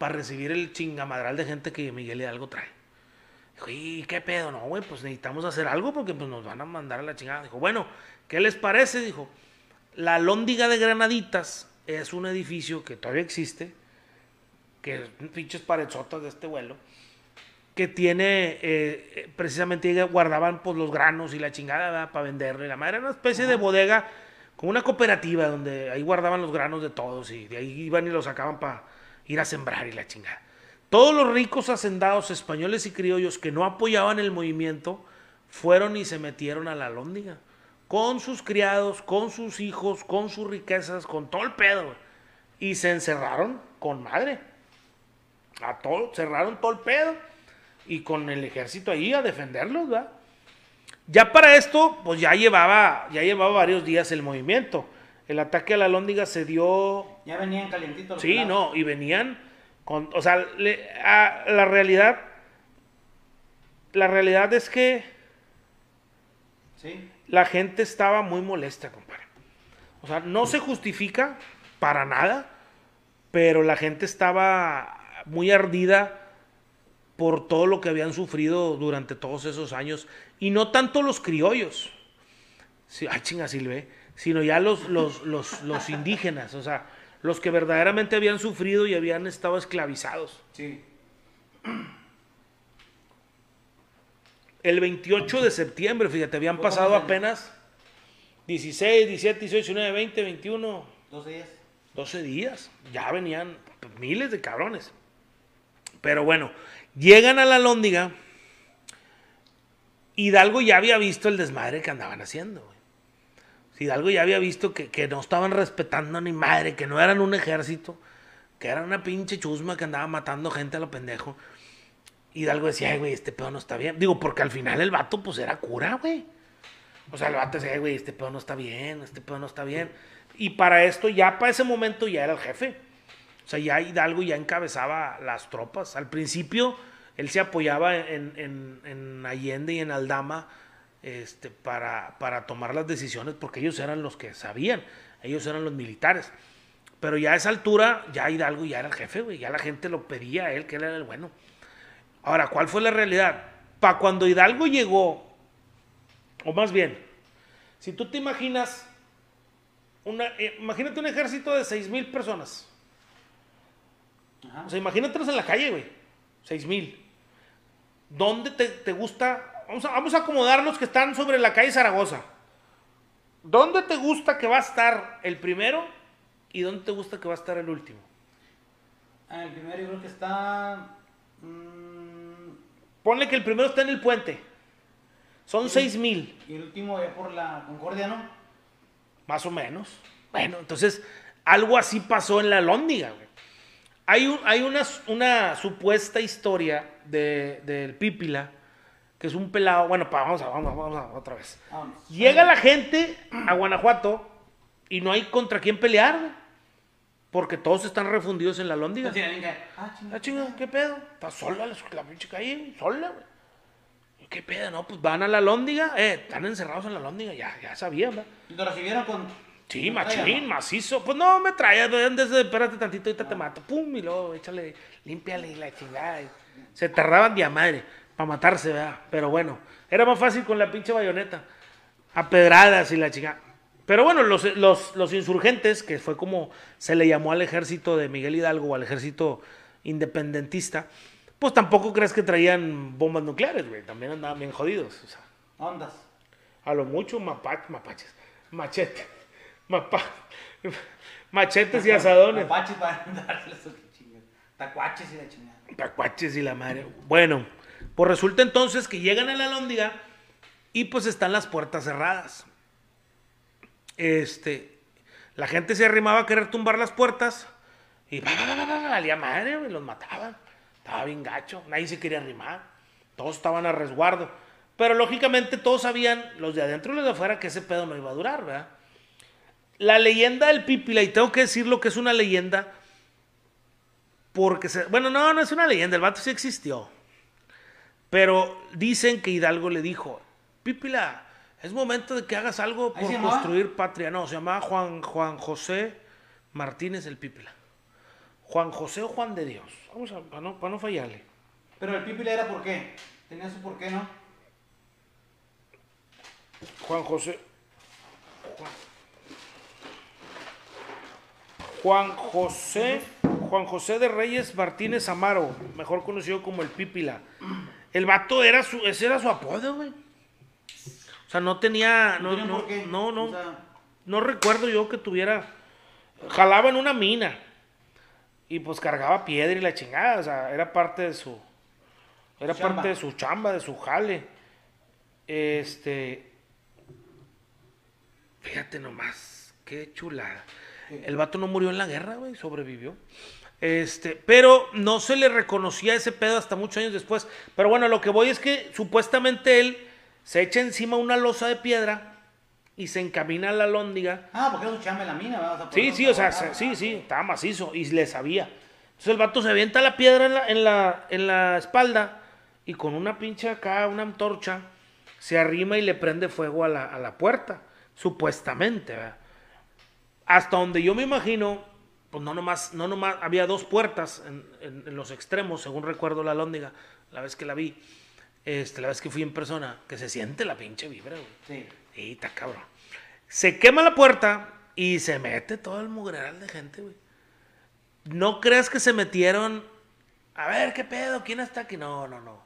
para recibir el chingamadral de gente que Miguel Hidalgo trae. Dijo, ¿y qué pedo? No, güey, pues necesitamos hacer algo porque pues, nos van a mandar a la chingada. Dijo, bueno, ¿qué les parece? Dijo, la Lóndiga de Granaditas es un edificio que todavía existe, que es pinches paredzotas de este vuelo, que tiene, eh, precisamente ahí guardaban pues los granos y la chingada ¿verdad? para venderle. La madre era una especie de bodega, como una cooperativa, donde ahí guardaban los granos de todos y de ahí iban y los sacaban para ir a sembrar y la chingada. Todos los ricos hacendados españoles y criollos que no apoyaban el movimiento fueron y se metieron a la lóndiga. Con sus criados, con sus hijos, con sus riquezas, con todo el pedo. Y se encerraron con madre. A todo, cerraron todo el pedo. Y con el ejército ahí a defenderlos, ¿verdad? Ya para esto, pues ya llevaba, ya llevaba varios días el movimiento. El ataque a la lóndiga se dio Ya venían calientitos los Sí, pelados. no, y venían con, o sea, le- a- la realidad, la realidad es que Sí. la gente estaba muy molesta, compadre. O sea, no se justifica para nada, pero la gente estaba muy ardida por todo lo que habían sufrido durante todos esos años. Y no tanto los criollos. Sí, ay, chinga, Silve. sino ya los, los, los, los [laughs] indígenas, o sea, los que verdaderamente habían sufrido y habían estado esclavizados. Sí. El 28 de septiembre, fíjate, habían ¿Cómo pasado apenas 16, 17, 18, 19, 20, 21, 12 días. 12 días. Ya venían miles de cabrones. Pero bueno, llegan a la lóndiga. Hidalgo ya había visto el desmadre que andaban haciendo. güey. Hidalgo ya había visto que, que no estaban respetando ni madre, que no eran un ejército, que eran una pinche chusma que andaba matando gente a lo pendejo. Hidalgo decía, "Ay, güey, este pedo no está bien. Digo, porque al final el vato, pues era cura, güey. O sea, el vato decía, "Ay, güey, este pedo no está bien, este pedo no está bien. Y para esto, ya para ese momento, ya era el jefe. O sea, ya Hidalgo ya encabezaba las tropas. Al principio, él se apoyaba en, en- en Allende y en Aldama este, para, para tomar las decisiones, porque ellos eran los que sabían, ellos eran los militares. Pero ya a esa altura, ya Hidalgo ya era el jefe, güey. Ya la gente lo pedía a él, que él era el bueno. Ahora, ¿cuál fue la realidad? Para cuando Hidalgo llegó, o más bien, si tú te imaginas, una, eh, imagínate un ejército de 6 mil personas. Ajá. O sea, imagínatelos en la calle, güey. 6 mil. ¿Dónde te, te gusta? Vamos a, vamos a acomodar los que están sobre la calle Zaragoza. ¿Dónde te gusta que va a estar el primero y dónde te gusta que va a estar el último? Ah, el primero yo creo que está. mm, Ponle que el primero está en el puente. Son. 6 mil. y el último ya por la Concordia, ¿no? Más o menos. Bueno, entonces algo así pasó en la Lóndiga, güey. Hay, un- hay una, una supuesta historia de, del Pípila, que es un pelado. Bueno, pa, vamos, a, vamos, a- vamos a- otra vez. Vámonos. Llega la gente a Guanajuato y no hay contra quién pelear, güey, porque todos están refundidos en la Lóndiga. Ah, chinga. Ah, ¿qué pedo? Está sola la, pinche calle, sola. ¿Qué pedo? No, pues van a la Lóndiga, eh, están encerrados en la Lóndiga, ya, ya sabían, ¿verdad? Y lo recibieron con. Sí, machín, talla, ¿no? macizo. Pues no me traes, güey, antes de espérate tantito, ahorita te mato. Pum, y luego échale, límpiale la chingada. y Se tardaban de a madre para matarse, ¿verdad? Pero bueno, era más fácil con la pinche bayoneta. A pedradas y la chingada. Pero bueno, los, los, los insurgentes, que fue como se le llamó al ejército de Miguel Hidalgo o al ejército independentista, pues tampoco crees que traían bombas nucleares, güey. También andaban bien jodidos. O sea, Ondas. a lo mucho mapa- mapaches, machete, mapa, machetes y asadones, Apaches para darles. Tacuaches y la chingada. tacuaches y la madre. Bueno, pues resulta entonces que llegan a la lóndiga y pues están las puertas cerradas. Este, la gente se arrimaba a querer tumbar las puertas y va, va, va, va, va, valía madre, los mataban. Estaba bien gacho, nadie se quería arrimar. Todos estaban a resguardo. Pero lógicamente todos sabían, los de adentro y los de afuera, que ese pedo no iba a durar, ¿verdad? La leyenda del Pípila, y tengo que decir lo que es una leyenda, porque, bueno, no, no es una leyenda, el vato sí existió. Pero dicen que Hidalgo le dijo, Pípila, es momento de que hagas algo ¿Ahí por construir patria. No, se llamaba Juan, Juan José Martínez el Pípila. Juan José o Juan de Dios. Vamos a, para no, para no fallarle. Pero el pipila era por qué. Tenía su por qué, ¿no? Juan José. Juan, Juan José. Juan José de Reyes Martínez Amaro, mejor conocido como el Pípila. El vato era su, ese era su apodo, güey. O sea, no tenía, no, no, por qué. no, no, O sea, no recuerdo yo que tuviera, jalaba en una mina y pues cargaba piedra y la chingada, o sea, era parte de su, era Chamba. parte de su chamba, de su jale. Este, fíjate nomás, qué chulada. El vato no murió en la guerra, güey, sobrevivió. Este, pero no se le reconocía ese pedo hasta muchos años después. Pero bueno, lo que voy es que supuestamente él se echa encima una losa de piedra y se encamina a la lóndiga. Ah, porque era su chamba en la mina, ¿verdad? O sea, por Sí, sí, o sea, se- sí, sí, estaba macizo y le sabía. Entonces el vato se avienta la piedra en la, en la, en la espalda y con una pinche acá, una antorcha, se arrima y le prende fuego a la, a la puerta, supuestamente, ¿verdad? Hasta donde yo me imagino, pues no nomás, no nomás, había dos puertas en, en- en los extremos, según recuerdo la lóndiga, la vez que la vi, este, la vez que fui en persona, que se siente la pinche vibra, güey. Sí. Sí, está cabrón. Se quema la puerta y se mete todo el mugreral de gente, güey. No creas que se metieron. A ver, ¿qué pedo? ¿Quién está aquí? No, no, no.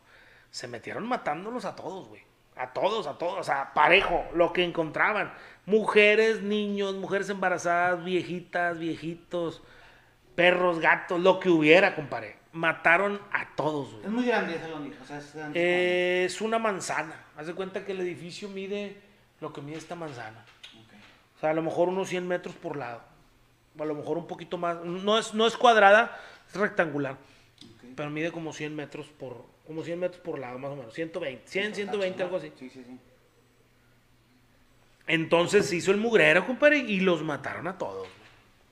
Se metieron matándolos a todos, güey. A todos, a todos. O sea, parejo, lo que encontraban. Mujeres, niños, mujeres embarazadas, viejitas, viejitos, perros, gatos, lo que hubiera, compadre. Mataron a todos, güey. Es muy grande ese Londres. O sea, es, grande. Es una manzana. Haz de cuenta que el edificio mide lo que mide esta manzana. O sea, a lo mejor unos 100 metros por lado. O a lo mejor un poquito más. No es, no es cuadrada, es rectangular. Pero mide como 100 metros por, como 100 metros por lado, más o menos. 120, 100, 120, algo así. Sí, sí, sí. Entonces se hizo el mugrero, compadre, y los mataron a todos.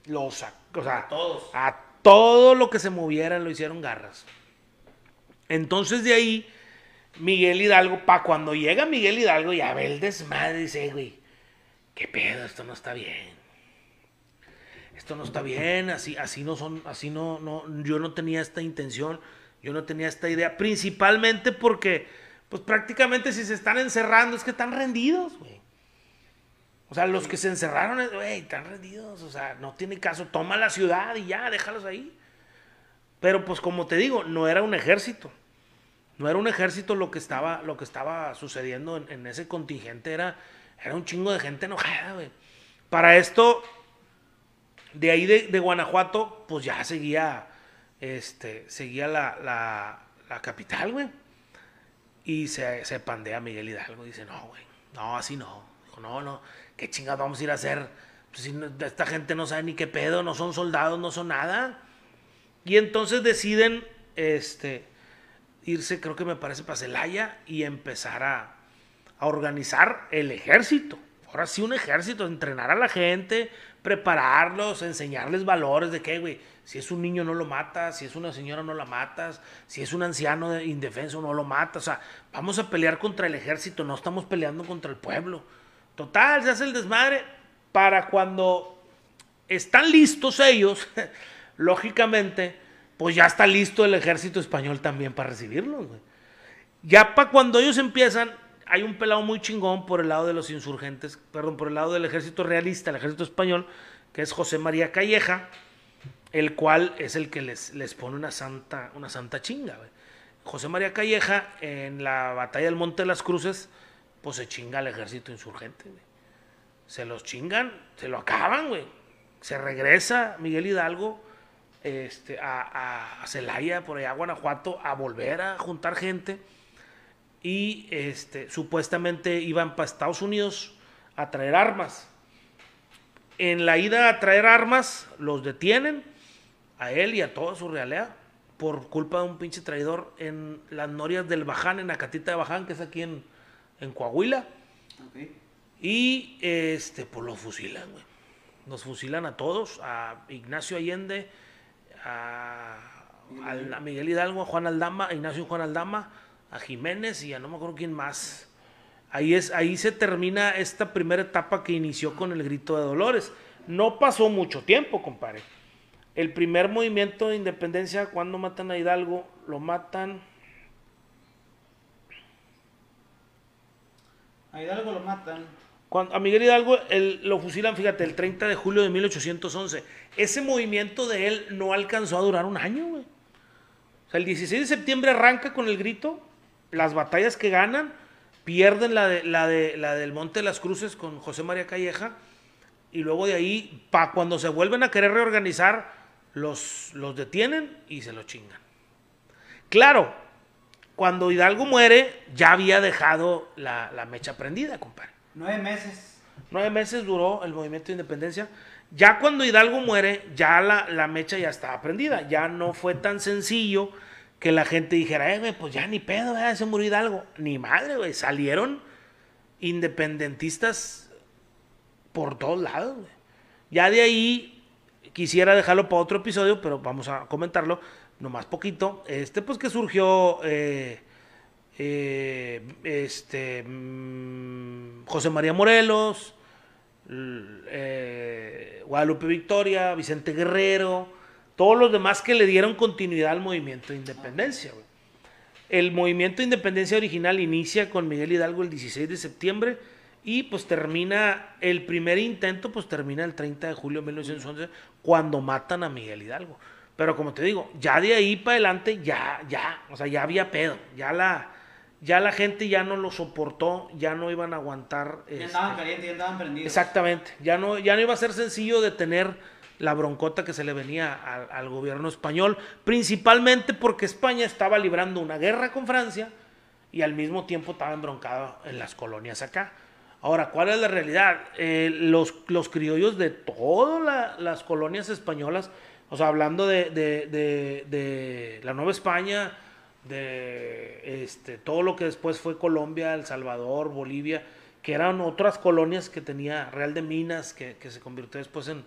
Los, o sea, A todos. a todo lo que se moviera lo hicieron garras. Entonces de ahí, Miguel Hidalgo, pa' cuando llega Miguel Hidalgo, ya ve el desmadre y dice, güey, qué pedo, esto no está bien. Esto no está bien, así, así no son, así no, no, yo no tenía esta intención, yo no tenía esta idea, principalmente porque, pues prácticamente si se están encerrando es que están rendidos, güey. O sea, los que se encerraron, güey, están rendidos. O sea, no tiene caso. Toma la ciudad y ya, déjalos ahí. Pero pues como te digo, no era un ejército. No era un ejército lo que estaba, lo que estaba sucediendo en, en ese contingente. Era, era un chingo de gente enojada, güey. Para esto, de ahí de, de Guanajuato, pues ya seguía, este, seguía la, la, capital, güey. Y se, se pandea Miguel Hidalgo. Dice, no, güey, no, así no. Dijo, no, no, qué chingados vamos a ir a hacer. Pues, si no- esta gente no sabe ni qué pedo, no son soldados, no son nada. Y entonces deciden, este, irse, creo que me parece, para Celaya y empezar a, a organizar el ejército. Ahora sí, un ejército, entrenar a la gente, prepararlos, enseñarles valores de que, güey, si es un niño no lo matas, si es una señora no la matas, si es un anciano de- indefenso no lo matas. O sea, vamos a pelear contra el ejército, no estamos peleando contra el pueblo. Total, se hace el desmadre para cuando están listos ellos, [laughs] lógicamente, pues ya está listo el ejército español también para recibirlos. Ya para cuando ellos empiezan, hay un pelado muy chingón por el lado de los insurgentes, perdón, por el lado del ejército realista, el ejército español, que es José María Calleja, el cual es el que les, les pone una santa, una santa chinga. José María Calleja, en la batalla del Monte de las Cruces, pues se chinga al ejército insurgente. Se los chingan, se lo acaban, güey. Se regresa Miguel Hidalgo este, a, a, a Celaya, por allá a Guanajuato, a volver a juntar gente. Y este, supuestamente iban para Estados Unidos a traer armas. En la ida a traer armas, los detienen a él y a toda su realea por culpa de un pinche traidor en las norias del Baján, en Acatita de Baján, que es aquí en, en Coahuila. Y este, pues lo fusilan, güey. Nos fusilan a todos, a Ignacio Allende, a, Miguel Hidalgo, a Juan Aldama, a Ignacio y Juan Aldama, a Jiménez y a no me acuerdo quién más. Ahí, es, ahí se termina esta primera etapa que inició con el grito de Dolores. No pasó mucho tiempo, compadre. El primer movimiento de independencia, cuando matan a Hidalgo, lo matan A Hidalgo lo matan. Cuando, a Miguel Hidalgo el- lo fusilan, fíjate, el 30 de julio de 1811. Ese movimiento de él no alcanzó a durar un año, güey. O sea, el 16 de septiembre arranca con el grito, las batallas que ganan, pierden la, de, la, de, la del Monte de las Cruces con José María Calleja, y luego de ahí, pa, cuando se vuelven a querer reorganizar, los, los detienen y se los chingan. Claro, cuando Hidalgo muere, ya había dejado la, la mecha prendida, compadre. Nueve meses. Nueve meses duró el movimiento de independencia. Ya cuando Hidalgo muere, ya la, la mecha ya estaba prendida. Ya no fue tan sencillo que la gente dijera, eh, güey, pues ya ni pedo, ya se murió Hidalgo. Ni madre, güey. Salieron independentistas por todos lados, güey. Ya de ahí quisiera dejarlo para otro episodio, pero vamos a comentarlo nomás poquito. Este, pues que surgió eh, eh, este mm, José María Morelos, eh, Guadalupe Victoria, Vicente Guerrero, todos los demás que le dieron continuidad al movimiento de independencia. El movimiento de independencia original inicia con Miguel Hidalgo el 16 de septiembre Y pues termina, el primer intento pues termina el 30 de julio de 1911 cuando matan a Miguel Hidalgo. Pero como te digo, ya de ahí para adelante ya, ya, o sea, ya había pedo, ya la, ya la gente ya no lo soportó, ya no iban a aguantar. Ya este, andaban calientes, ya andaban prendidos. Exactamente, ya no, ya no iba a ser sencillo detener la broncota que se le venía al, al gobierno español, principalmente porque España estaba librando una guerra con Francia y al mismo tiempo estaba embroncada en las colonias acá. Ahora, ¿cuál es la realidad? Eh, los, los criollos de todas la- las colonias españolas, o sea, hablando de, de- de- de la Nueva España, de este, todo lo que después fue Colombia, El Salvador, Bolivia, que eran otras colonias que tenía Real de Minas, que, que se convirtió después en,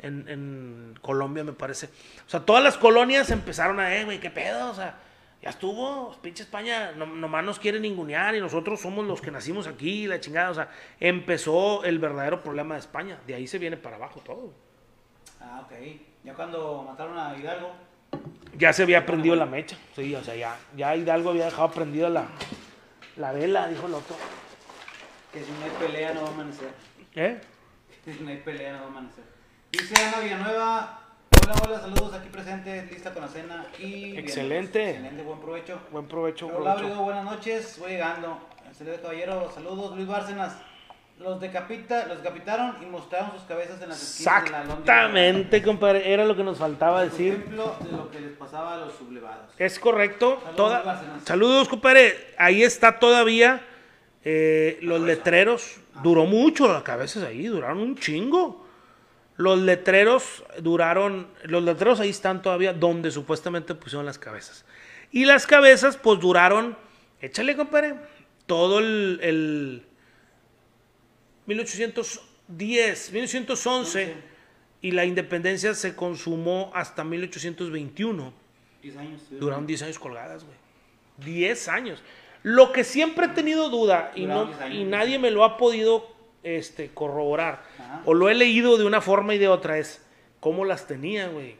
en, en Colombia, me parece. O sea, todas las colonias empezaron a, eh, güey, ¿qué pedo? O sea, ya estuvo, pinche España, no, nomás nos quiere ningunear y nosotros somos los que nacimos aquí, la chingada. O sea, empezó el verdadero problema de España. De ahí se viene para abajo todo. Ah, ok. Ya cuando mataron a Hidalgo, Ya se había prendido la mecha. Sí, o sea, ya, ya Hidalgo había dejado prendida la, la vela, dijo el otro. que si no hay pelea no va a amanecer. ¿Eh? [laughs] Que si no hay pelea no va a amanecer. Dice Ana Villanueva, hola, hola, saludos aquí presente, lista con la cena y... Excelente. bien, Excelente, buen provecho. Buen provecho, buen Hola, provecho. Abrigo, buenas noches, voy llegando. Excelente caballero, saludos, Luis Bárcenas. Los, decapita, los decapitaron y mostraron sus cabezas en las esquinas de la Londres. Exactamente, compadre. Era lo que nos faltaba decir. ejemplo de lo que les pasaba a los sublevados. Es correcto. Saludos, Toda-. Saludos, compadre. Ahí está todavía eh, los letreros. Duró mucho las cabezas ahí, duraron un chingo. Los letreros duraron, los letreros ahí están todavía donde supuestamente pusieron las cabezas. Y las cabezas pues duraron, échale compadre, todo el, el 1810, 1911 y la independencia se consumó hasta 1821. 10 años. estuvieron. Duraron 10 años colgadas, güey. 10 años. Lo que siempre he tenido duda y, no, Duraron 10 años. y nadie me lo ha podido este, corroborar, Ajá. o lo he leído de una forma y de otra, es cómo las tenía, güey.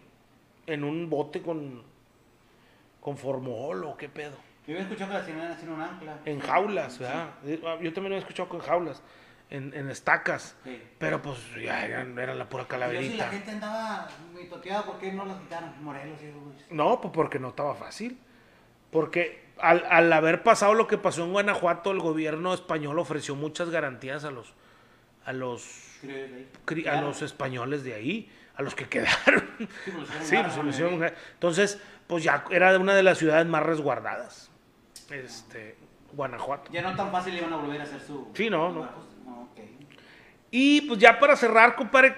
En un bote con, con formol o qué pedo. Yo había escuchado que las tenían así en un ancla. En jaulas, ¿verdad? Yo también lo he escuchado con jaulas, en, en estacas. Sí. Pero pues ya eran, eran la pura Yo si la calaverita. gente andaba mitoteada, ¿por qué no las quitaron? Morelos, güey. No, pues porque no estaba fácil. Porque al, al haber pasado lo que pasó en Guanajuato, el gobierno español ofreció muchas garantías a los, a los, a los españoles de ahí, a los que [laughs] quedaron. Sí, pues, Sí, pues, ¿no? Entonces, pues ya era una de las ciudades más resguardadas. Este, Guanajuato. Ya no tan fácil iban a volver a hacer su. Sí, no, no. No. Y pues ya para cerrar, compadre,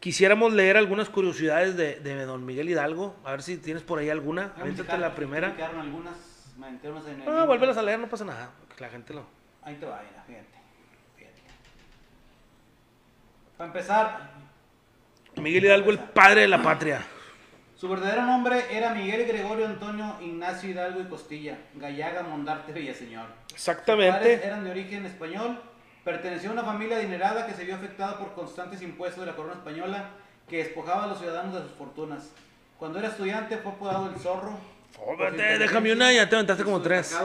quisiéramos leer algunas curiosidades de, de don Miguel Hidalgo. A ver si tienes por ahí alguna. Voy a Aviéntate la Me primera. quedaron algunas. Me aventé unas en el. Ah, vuélvelas a leer, no pasa nada. Que la gente lo. Ahí te va, mira. Fíjate. Para empezar, Miguel Hidalgo, el padre de la patria. su verdadero nombre era Miguel Gregorio Antonio Ignacio Hidalgo y Costilla, Gallaga Mondarte Villaseñor. Sus padres Exactamente. eran de origen español, perteneció a una familia adinerada que se vio afectada por constantes impuestos de la corona española que despojaba a los ciudadanos de sus fortunas. Cuando era estudiante fue apodado el zorro. Vete, déjame una, ya te aventaste como tres.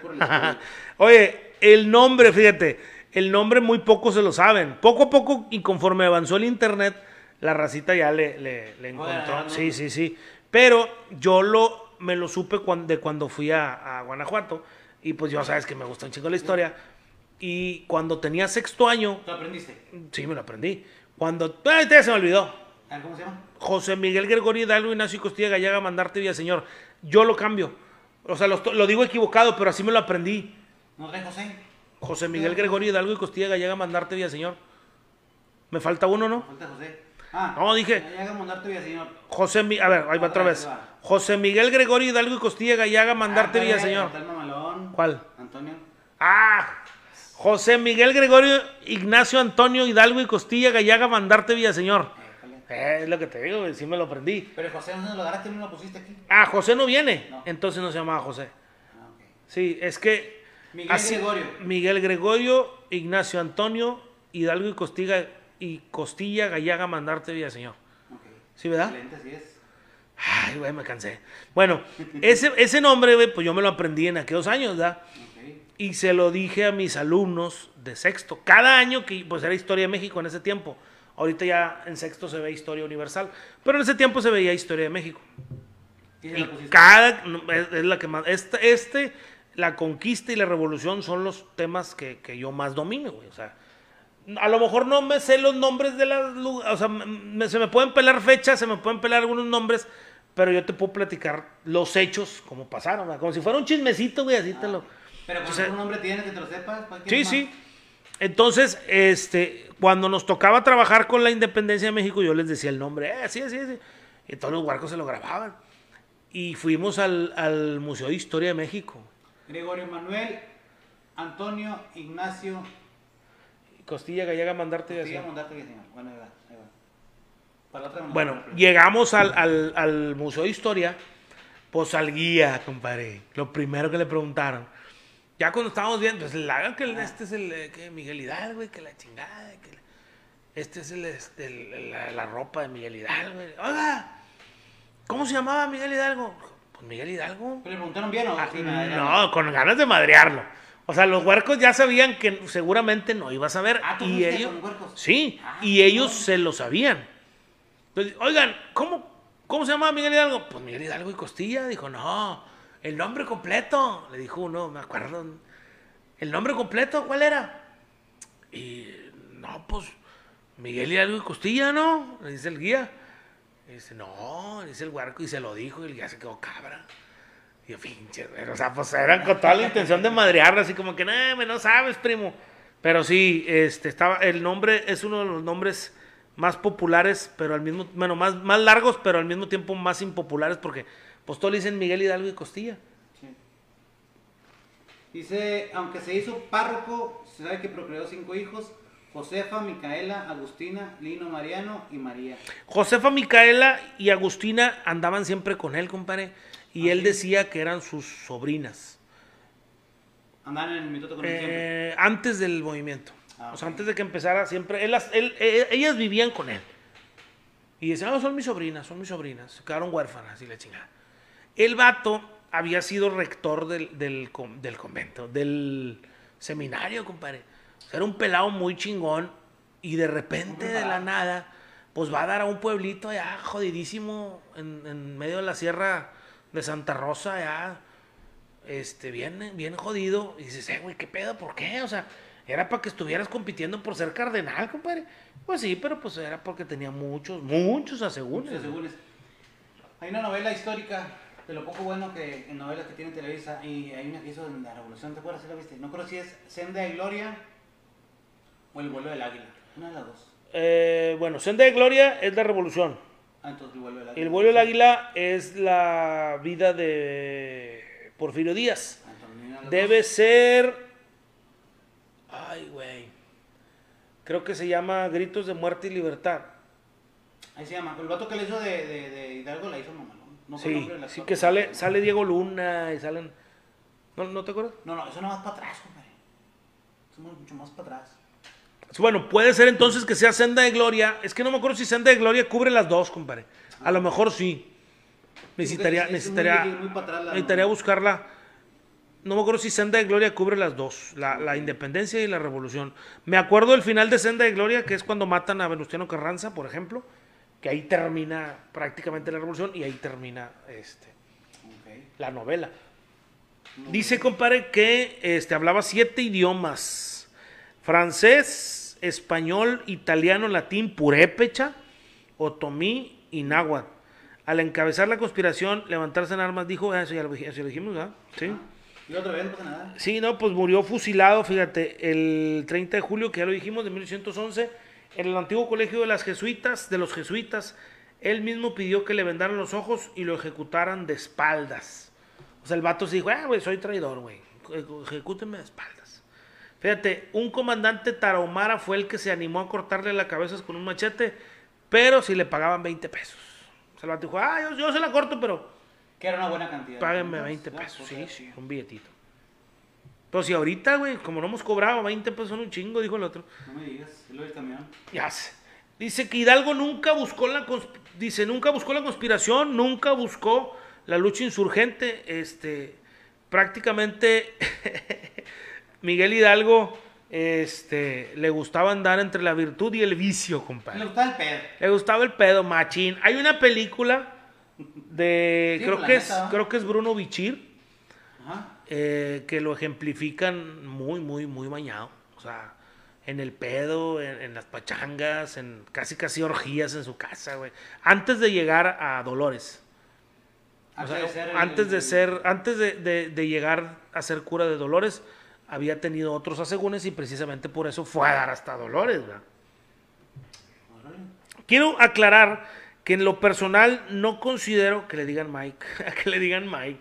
por el. [laughs] Oye, el nombre, fíjate, el nombre muy pocos se lo saben. Poco a poco, y conforme avanzó el internet, la racita ya le, le, le Oye, encontró. Sí, sí, sí. Pero yo lo, me lo supe cuan- de cuando fui a, a Guanajuato. Y pues yo sabes que me gusta un chingo la historia. Y cuando tenía sexto año, ¿Lo aprendiste? sí me lo aprendí. Cuando, ay, se me olvidó. A ver, ¿Cómo se llama? José Miguel Gregorio Hidalgo Ignacio Costilla Gallaga Mandarte Villaseñor. Yo lo cambio. O sea, lo, digo equivocado, pero así me lo aprendí. ¿No trae José? José Miguel Gregorio Hidalgo y Costilla Gallega mandarte Villaseñor. Me falta uno, ¿no? Falta José. Ah, No, dije- Gallaga Mondarte Villaseñor. José Mi- a ver, ahí va otra Otra vez, va. José Miguel Gregorio Hidalgo y Costilla Gallaga mandarte Ah, Villaseñor. ¿Cuál? Antonio. Ah, José Miguel Gregorio Ignacio Antonio Hidalgo y Costilla Gallaga mandarte Villaseñor. Eh, es lo que te digo, sí me lo aprendí. Pero José, ¿dónde lo agarraste? ¿No lo pusiste aquí? Ah, José no viene. No. Entonces no se llamaba José. Ah, ok. Sí, es que. Miguel Gregorio. Miguel Gregorio, Ignacio Antonio, Hidalgo y Costilla, y Costilla Gallaga mandarte Villaseñor. Ok. ¿Sí, verdad? Excelente, así es. Ay, güey, me cansé. Bueno, [laughs] ese, ese nombre, güey, pues yo me lo aprendí en aquellos años, ¿verdad? Y se lo dije a mis alumnos de sexto. Cada año que pues era Historia de México en ese tiempo. Ahorita ya en sexto se ve Historia Universal, pero en ese tiempo se veía Historia de México. Y Y cada es la que más este, este la conquista y la revolución son los temas que, que yo más domino, güey. O sea, a lo mejor no me sé los nombres de las o sea, me- se me pueden pelar fechas, se me pueden pelar algunos nombres, pero yo te puedo platicar los hechos como pasaron, como si fuera un chismecito, güey, así te lo Pero Entonces- un nombre tiene que te lo sepas, ¿para qué Sí, más? sí. Entonces, este, cuando nos tocaba trabajar con la independencia de México, yo les decía el nombre, eh, sí, sí, sí. Y todos los huarcos se lo grababan. Y fuimos al, al Museo de Historia de México. Gregorio Manuel, Antonio, Ignacio. Costilla Gallega mandarte así. Siga mandarte señor. Bueno, ahí va, ahí va. Para la otra Bueno, llegamos al, al, al Museo de Historia, pues al guía, compadre. Lo primero que le preguntaron. Ya cuando estábamos viendo, pues hagan que el- este es el eh, que Miguel Hidalgo, y que la chingada, que la- este es el, este, el- la, la ropa de Miguel Hidalgo. Oiga, ¿cómo se llamaba Miguel Hidalgo? Miguel Hidalgo. ¿Pero le preguntaron bien o Ah, sí, no, con ganas de madrearlo. O sea, los huercos ya sabían que seguramente no iba a saber. Ah, ¿tú y ellos, con huercos? sí, Ah, y ellos se lo sabían. Entonces, oigan, ¿cómo, ¿cómo se llama Miguel Hidalgo? Pues Miguel Hidalgo y Costilla. Dijo, no, el nombre completo. Le dijo uno, me acuerdo. ¿El nombre completo cuál era? Y no, pues Miguel Hidalgo y Costilla, ¿no? Le dice el guía. Y dice, no, dice el huerco y se lo dijo y guía se quedó cabra. Y yo, pinche, güey", o sea, pues eran con toda la intención de madrearlo, así como que, no, no sabes, primo. Pero sí, este, estaba, el nombre es uno de los nombres más populares, pero al mismo, bueno, más, más largos, pero al mismo tiempo más impopulares, porque pues todos le dicen Miguel Hidalgo y Costilla. Sí. Dice, aunque se hizo párroco, se sabe que procreó cinco hijos. Josefa, Micaela, Agustina, Lino, Mariano y María. Josefa Micaela y Agustina andaban siempre con él, compadre, y ¿Ah, él decía que eran sus sobrinas. Andaban en el mitote con él siempre. Eh, antes del movimiento. Ah, o sea, antes de que empezara, siempre. él él- eh, ellas vivían con él. Y decían, no, son mis sobrinas, son mis sobrinas. Se quedaron huérfanas y la chingada. El vato había sido rector del, del, del convento, del seminario, compadre. Era un pelado muy chingón. Y de repente, de la nada, pues va a dar a un pueblito allá jodidísimo en, en medio de la sierra de Santa Rosa, allá este, bien, bien jodido. Y dices, eh, güey, ¿qué pedo? ¿Por qué? O sea, era para que estuvieras compitiendo por ser cardenal, compadre. Pues sí, pero pues era porque tenía muchos, muchos asegúnes. Muchos asegúnes. Hay una novela histórica de lo poco bueno que en novelas que tiene Televisa y hay una que hizo en la Revolución, ¿te acuerdas si la viste? No creo si es Senda de Gloria o El vuelo del águila. Una de las dos. Eh, bueno, Senda de Gloria es la revolución. Ah, entonces El vuelo del águila. El vuelo del águila es la vida de Porfirio Díaz. Ah, entonces, Debe dos. ser. Ay, güey. Creo que se llama Gritos de Muerte y Libertad. Ahí se llama. El vato que le hizo de, de, de Hidalgo la hizo mamá, ¿no? Sí, nombre sí que sale, sale Diego Luna y salen. ¿No, ¿no te acuerdas? No, no, eso no va para atrás. Eso es mucho más para atrás. Bueno, puede ser entonces que sea Senda de Gloria. Es que no me acuerdo si Senda de Gloria cubre las dos, compadre. A lo mejor sí. Necesitaría, Es- es necesitaría, necesitaría buscarla. No me acuerdo si Senda de Gloria cubre las dos, la, la independencia y la revolución. Me acuerdo del final de Senda de Gloria, que es cuando matan a Venustiano Carranza, por ejemplo, que ahí termina prácticamente la revolución y ahí termina este, la novela. Dice, compadre, que este, hablaba siete idiomas. Francés, español, italiano, latín, purépecha, otomí y náhuatl. Al encabezar la conspiración, levantarse en armas, dijo, ah, eso ya lo, dij- eso ya lo dijimos, ¿verdad? Sí. Y otra vez no pasa nada. Sí, no, pues murió fusilado, fíjate, el 30 de julio, que ya lo dijimos, de 1811, en el antiguo colegio de las jesuitas, de los jesuitas. Él mismo pidió que le vendaran los ojos y lo ejecutaran de espaldas. O sea, el vato se dijo, ah, güey, soy traidor, güey, eje- ejecútenme de espaldas. Fíjate, un comandante tarahumara fue el que se animó a cortarle la cabeza con un machete, pero si le pagaban 20 pesos. O sea, el vato dijo, ah, yo, yo se la corto, pero Que era una buena cantidad. Páguenme ¿no? 20 Ya, pesos. pues, Sí, sí, un billetito. Pero si ahorita, güey, como no hemos cobrado 20 pesos son un chingo, dijo el otro. No me digas, lo del camión. Ya sé. Dice que Hidalgo nunca buscó la dice, nunca buscó la conspiración, nunca buscó la lucha insurgente, este prácticamente [laughs] Miguel Hidalgo este, le gustaba andar entre la virtud y el vicio, compadre. Le gustaba el pedo. Le gustaba el pedo, machín. Hay una película de, Sí, creo, que es, creo que es Bruno Bichir, Ajá. eh, que lo ejemplifican muy, muy, muy bañado. O sea, en el pedo, en, en las pachangas, en casi, casi orgías en su casa, güey. Antes de llegar a Dolores. O Antes sea, de ser el- antes de ser, antes de, de- de llegar a ser cura de Dolores, había tenido otros asegúnes y precisamente por eso fue a dar hasta Dolores. Quiero aclarar que en lo personal no considero que le digan Mike, [laughs] que le digan Mike,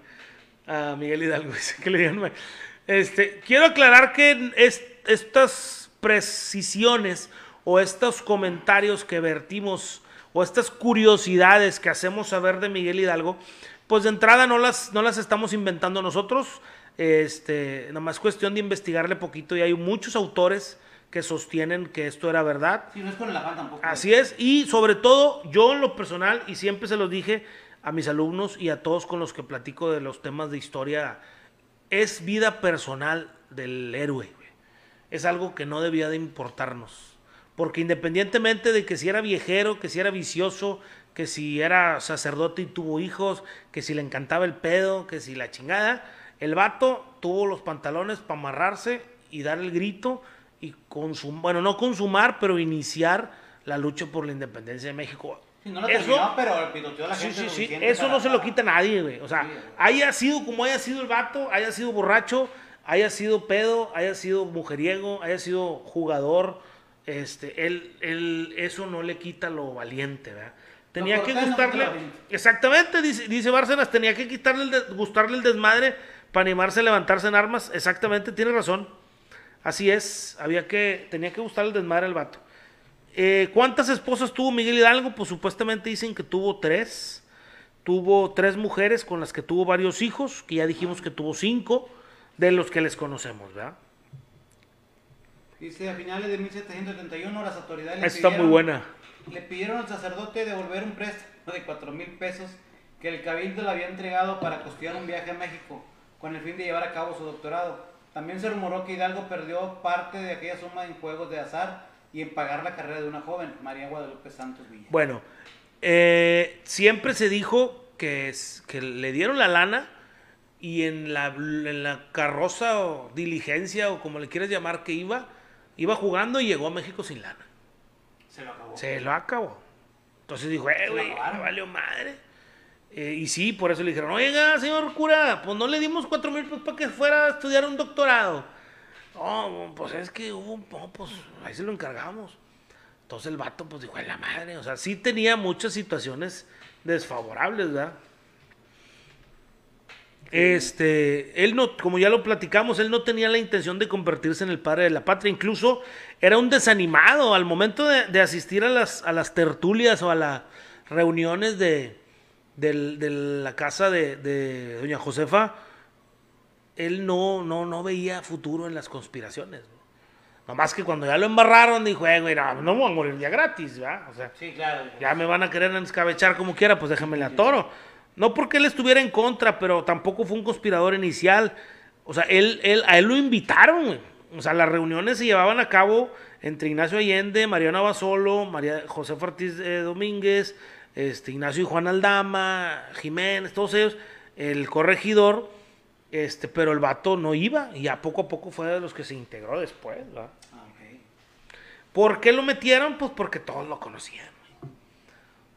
a Miguel Hidalgo [laughs] que le digan Mike. Este, quiero aclarar que es- estas precisiones o estos comentarios que vertimos o estas curiosidades que hacemos saber de Miguel Hidalgo, pues de entrada no las, no las estamos inventando nosotros. Este, nada más cuestión de investigarle poquito y hay muchos autores que sostienen que esto era verdad. Sí, no es con el afán tampoco. Así es, y sobre todo yo en lo personal, y siempre se los dije a mis alumnos y a todos con los que platico de los temas de historia, es vida personal del héroe. Es algo que no debía de importarnos. Porque independientemente de que si era viejero, que si era vicioso, que si era sacerdote y tuvo hijos, que si le encantaba el pedo, que si la chingada, el vato tuvo los pantalones para amarrarse y dar el grito y consumar, bueno, no consumar, pero iniciar la lucha por la independencia de México. Sí, no lo Eso- terminó, pero la Sí, gente. sí, sí. Eso para- no se lo quita a nadie, güey. O sea, Sí, güey. haya sido como haya sido el vato, haya sido borracho, haya sido pedo, haya sido mujeriego, haya sido jugador, este, él, él, eso no le quita lo valiente, ¿verdad? Tenía que no gustarle, exactamente, dice, dice Bárcenas, tenía que quitarle el de- gustarle el desmadre para animarse a levantarse en armas. Exactamente, tiene razón. Así es, había que, tenía que gustarle el desmadre al vato. Eh, ¿Cuántas esposas tuvo Miguel Hidalgo? Pues supuestamente dicen que tuvo tres. Tuvo tres mujeres con las que tuvo varios hijos, que ya dijimos que tuvo cinco, de los que les conocemos, ¿verdad? Dice, a finales de 1771 las autoridades le está muy pidieron- buena. Le pidieron al sacerdote devolver un préstamo de 4 mil pesos que el cabildo le había entregado para costear un viaje a México con el fin de llevar a cabo su doctorado. También se rumoró que Hidalgo perdió parte de aquella suma en juegos de azar y en pagar la carrera de una joven, María Guadalupe Santos Villa. Bueno, eh, siempre se dijo que, es- que le dieron la lana y en la, en la carroza o diligencia o como le quieras llamar que iba, iba jugando y llegó a México sin lana. Se lo acabó. Se lo acabó. Entonces dijo, eh, güey, valió madre. Eh, y sí, por eso le dijeron, oiga, señor cura, pues no le dimos cuatro mil pesos para que fuera a estudiar un doctorado. No, pues es que hubo pues ahí se lo encargamos. Entonces el vato, pues dijo, a la madre. O sea, sí tenía muchas situaciones desfavorables, ¿verdad? Este, él no, como ya lo platicamos, él no tenía la intención de convertirse en el padre de la patria. Incluso era un desanimado al momento de, de asistir a las, a las tertulias o a las reuniones de, del- de la casa de, de doña Josefa. Él no, no, no veía futuro en las conspiraciones. ¿no? Nomás que cuando ya lo embarraron, dijo, eh, güey, no, no me voy a morir ya gratis, ¿verdad? O sea, Sí, claro. ya me van a querer escabechar como quiera, pues déjame la toro. No porque él estuviera en contra, pero tampoco fue un conspirador inicial. O sea, él, él, a él lo invitaron, güey. O sea, las reuniones se llevaban a cabo entre Ignacio Allende, Mariano Basolo, María José Ortiz eh, Domínguez, este, Ignacio y Juan Aldama, Jiménez, todos ellos, el corregidor, este, pero el vato no iba, y a poco a poco fue de los que se integró después, ¿verdad? Ah, ok. ¿Por qué lo metieron? Pues porque todos lo conocían.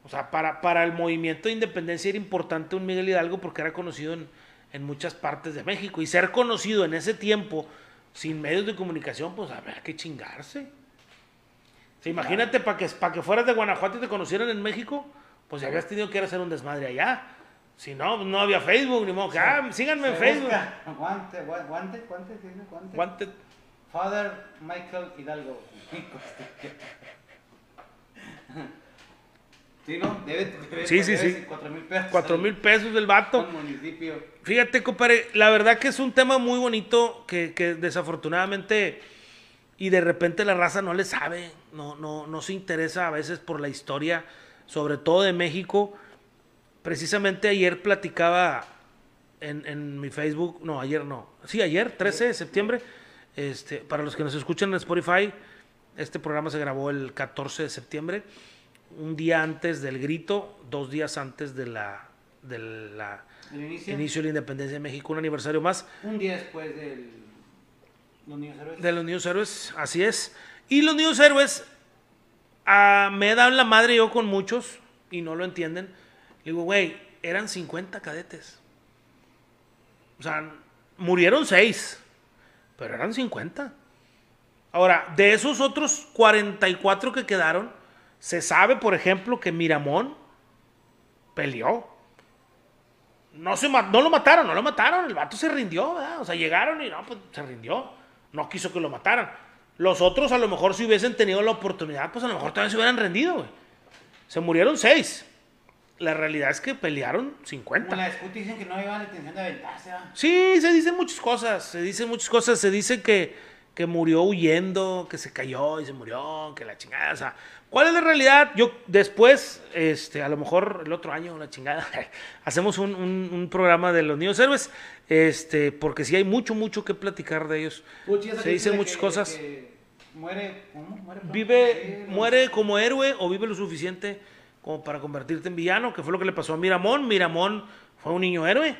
O sea, para, para el movimiento de independencia era importante un Miguel Hidalgo porque era conocido en, en muchas partes de México. Y ser conocido en ese tiempo, sin medios de comunicación, pues había que chingarse. Sea, imagínate para que, para que fueras de Guanajuato y te conocieran en México, pues ya habías tenido que ir a hacer un desmadre allá. Si no, no había Facebook, ni modo que, ah, síganme en Facebook. [laughs] Guante, gua- guante, guante, guante. Wanted. Father Michael Hidalgo. Sí, ¿no? Debe, debe, Sí, sí, sí. 4 mil pesos. Cuatro mil pesos del vato. municipio. Fíjate, compadre, la verdad que es un tema muy bonito que, que desafortunadamente y de repente la raza no le sabe, no, no, no se interesa a veces por la historia, sobre todo de México. Precisamente ayer platicaba en, en mi Facebook, no, ayer no, sí, ayer, 13 de septiembre, Este, para los que nos escuchan en Spotify, este programa se grabó el 14 de septiembre, un día antes del grito, dos días antes de la, de la inicio de la independencia de México, un aniversario más un día después del los niños héroes. de los Niños Héroes, así es. Y los Niños Héroes, me he dado la madre yo con muchos y no lo entienden. Digo, güey, eran 50 cadetes. O sea, murieron 6, pero eran 50. Ahora, de esos otros 44 que quedaron, se sabe, por ejemplo, que Miramón peleó. No, se, no lo mataron, no lo mataron. El vato se rindió, ¿verdad? O sea, llegaron y no, pues se rindió. No quiso que lo mataran. Los otros, a lo mejor, si hubiesen tenido la oportunidad, pues a lo mejor también se hubieran rendido, güey. Se murieron seis. La realidad es que pelearon Como 50. la Scout dicen que no iban la intención de aventarse. Sí, se dicen muchas cosas. Se dicen muchas cosas. Se dice que, que murió huyendo, que se cayó y se murió, que la chingada. O sea, ¿cuál es la realidad? Yo después, este, a lo mejor el otro año, la chingada, [laughs] hacemos un, un- un programa de los niños héroes. Este, porque sí hay mucho, mucho que platicar de ellos. Se dicen muchas que- cosas. que muere, ¿cómo? Muere. Vive, muere como héroe o vive lo suficiente como para convertirte en villano, que fue lo que le pasó a Miramón. Miramón fue un niño héroe.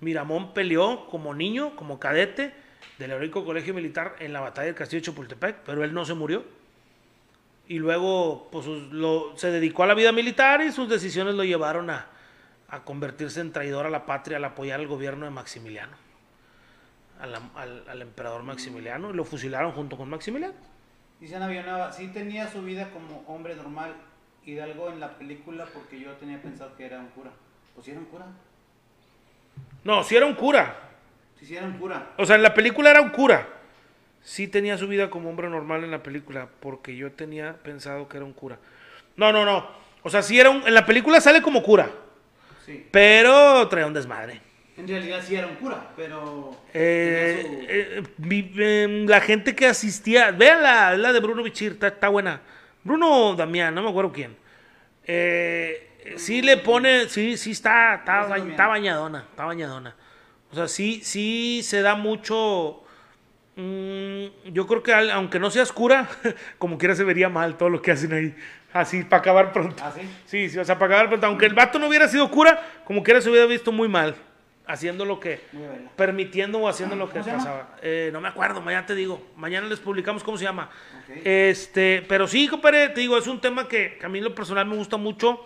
Miramón peleó como niño, como cadete del heroico colegio militar en la batalla del castillo de Chapultepec, pero él no se murió. Y luego pues, lo- se dedicó a la vida militar y sus decisiones lo llevaron a, a convertirse en traidor a la patria al apoyar al gobierno de Maximiliano, al, al- al emperador Maximiliano, y lo fusilaron junto con Maximiliano. Dice Ana Villanueva, sí tenía su vida como hombre normal, Hidalgo en la película porque yo tenía pensado que era un cura. Pues sí era un cura. No, si era un cura. Sí, sí era un cura. O sea, en la película era un cura. Sí tenía su vida como hombre normal en la película, porque yo tenía pensado que era un cura. No, no, no. O sea, sí era un... En la película sale como cura, Sí. pero traía un desmadre. En realidad sí era un cura, pero... Eh, su- eh, em, la gente que asistía, véanla, la de Bruno Bichir, está, está buena. Bruno Damián, no me acuerdo quién. Eh, sí le pone, sí, sí está, está, está bañadona, está bañadona. O sea, sí, sí se da mucho. Mm, yo creo que al- aunque no seas cura, [laughs] como quiera se vería mal todo lo que hacen ahí. Así, para acabar pronto. ¿Ah, sí? Sí, sí, o sea, para acabar pronto. Aunque el vato no hubiera sido cura, como quiera se hubiera visto muy mal. Haciendo lo que, permitiendo o haciendo lo que pasaba. Eh, no me acuerdo, mañana te digo. Mañana les publicamos cómo se llama. Este, pero sí, compadre, te digo, es un tema que, que a mí en lo personal me gusta mucho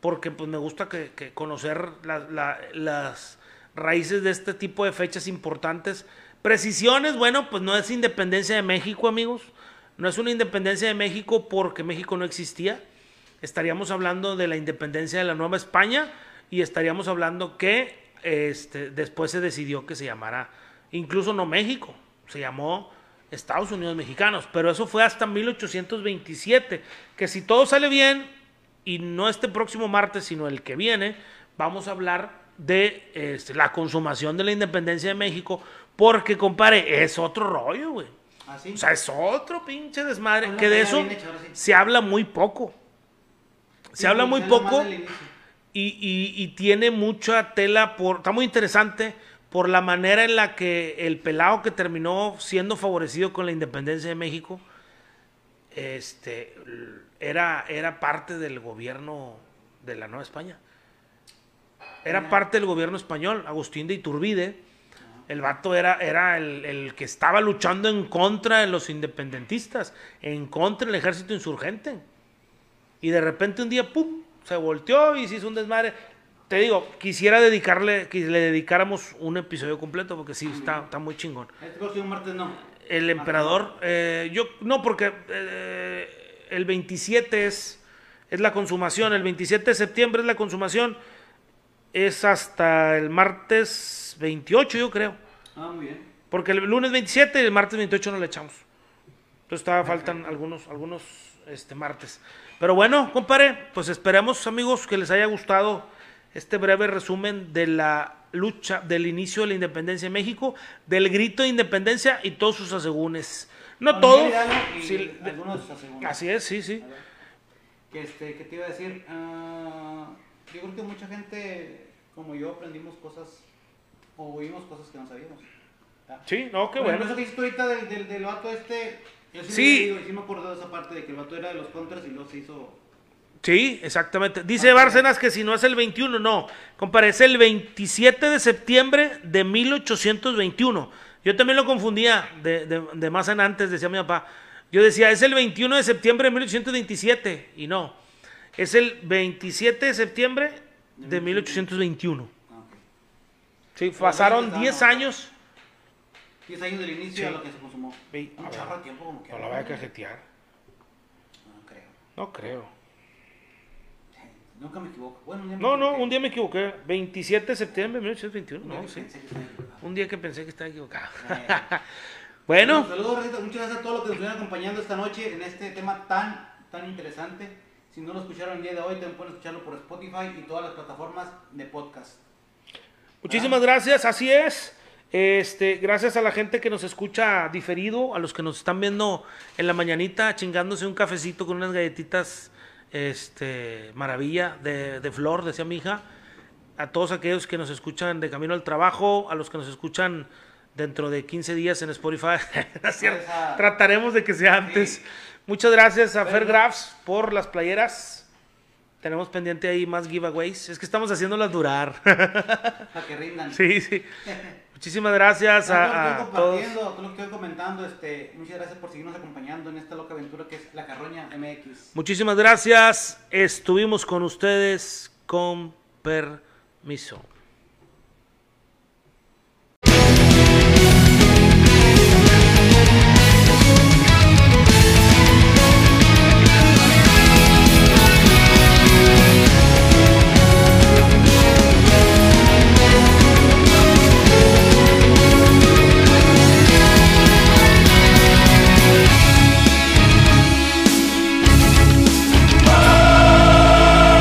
porque pues me gusta que, que conocer la- la- las raíces de este tipo de fechas importantes. Precisiones, bueno, pues no es independencia de México, amigos. No es una independencia de México porque México no existía. Estaríamos hablando de la independencia de la Nueva España y estaríamos hablando que este, después se decidió que se llamara, incluso no México, se llamó Estados Unidos Mexicanos, pero eso fue hasta 1827, que si todo sale bien, y no este próximo martes, sino el que viene, vamos a hablar de este, la consumación de la independencia de México, porque, compadre, es otro rollo, güey. ¿Ah, sí? O sea, es otro pinche desmadre, Una que de eso sí. se habla muy poco. Se Sí, habla pues, muy poco y, y- y tiene mucha tela por. Está muy interesante por la manera en la que el pelado que terminó siendo favorecido con la independencia de México este, era, era parte del gobierno de la Nueva España. Era parte del gobierno español, Agustín de Iturbide. El vato era, era el, el que estaba luchando en contra de los independentistas, en contra del ejército insurgente. Y de repente un día, ¡pum!, se volteó y se hizo un desmadre. Te digo, quisiera dedicarle, que le dedicáramos un episodio completo porque sí, está, está muy chingón. Este próximo martes no. El emperador, eh, yo, no, porque eh, el 27 es, es la consumación, el 27 de septiembre es la consumación, es hasta el martes 28, yo creo. Ah, muy bien. Porque el lunes 27 y el martes 28 no le echamos. Entonces todavía faltan algunos, algunos este, martes. Pero bueno, compadre, pues esperemos, amigos, que les haya gustado este breve resumen de la lucha del inicio de la independencia de México, del grito de independencia y todos sus asegúnes. No Con todos. Sí, algunos de sus segundos. así es, sí, sí. Que este, ¿Qué te iba a decir? Ah, yo creo que mucha gente, como yo, aprendimos cosas o oímos cosas que no sabíamos. Sí, no, qué bueno. Eso que hiciste ahorita del, del, del vato este, yo sí, Sí. Me, digo, y sí me acuerdo de esa parte de que el vato era de los contras y luego se hizo... Sí, exactamente. Dice Bárcenas que si no es el 21, no. Compadre, es el 27 de septiembre de 1821. Yo también lo confundía de, de- de más en antes, decía mi papá. Yo decía, es el 21 de septiembre de 1827. Y no. Es el 27 de septiembre de 1821. Sí, pasaron ahorita 10 estamos- años. 10 años del inicio Sí. a lo que se consumó. Ve- Un ver. chorro de tiempo como que... No la voy a cajetear. No creo. No creo. Nunca me equivoco. Bueno, un día me No, no, equivoqué. un día me equivoqué. 27 de septiembre de 1821. Un día No, sí. Un día que pensé que estaba equivocado. Eh. [laughs] bueno. Saludos. Muchas gracias a todos los que nos estuvieron acompañando esta noche en este tema tan, tan interesante. Si no lo escucharon el día de hoy, también pueden escucharlo por Spotify y todas las plataformas de podcast. Muchísimas gracias, así es. Este, gracias a la gente que nos escucha diferido, a los que nos están viendo en la mañanita chingándose un cafecito con unas galletitas, este, maravilla de, de flor, decía mi hija. A todos aquellos que nos escuchan de camino al trabajo, a los que nos escuchan dentro de 15 días en Spotify. [laughs] Trataremos de que sea antes. Muchas gracias a Bueno. Fairgraphs por las playeras. Tenemos pendiente ahí más giveaways. Es que estamos haciéndolas durar. [laughs] Para que rindan. Sí, sí. Muchísimas gracias a, a todos. compartiendo, todo lo que estoy comentando, este, muchas gracias por seguirnos acompañando en esta loca aventura que es La Carroña MX. Muchísimas gracias. Estuvimos con ustedes con permiso.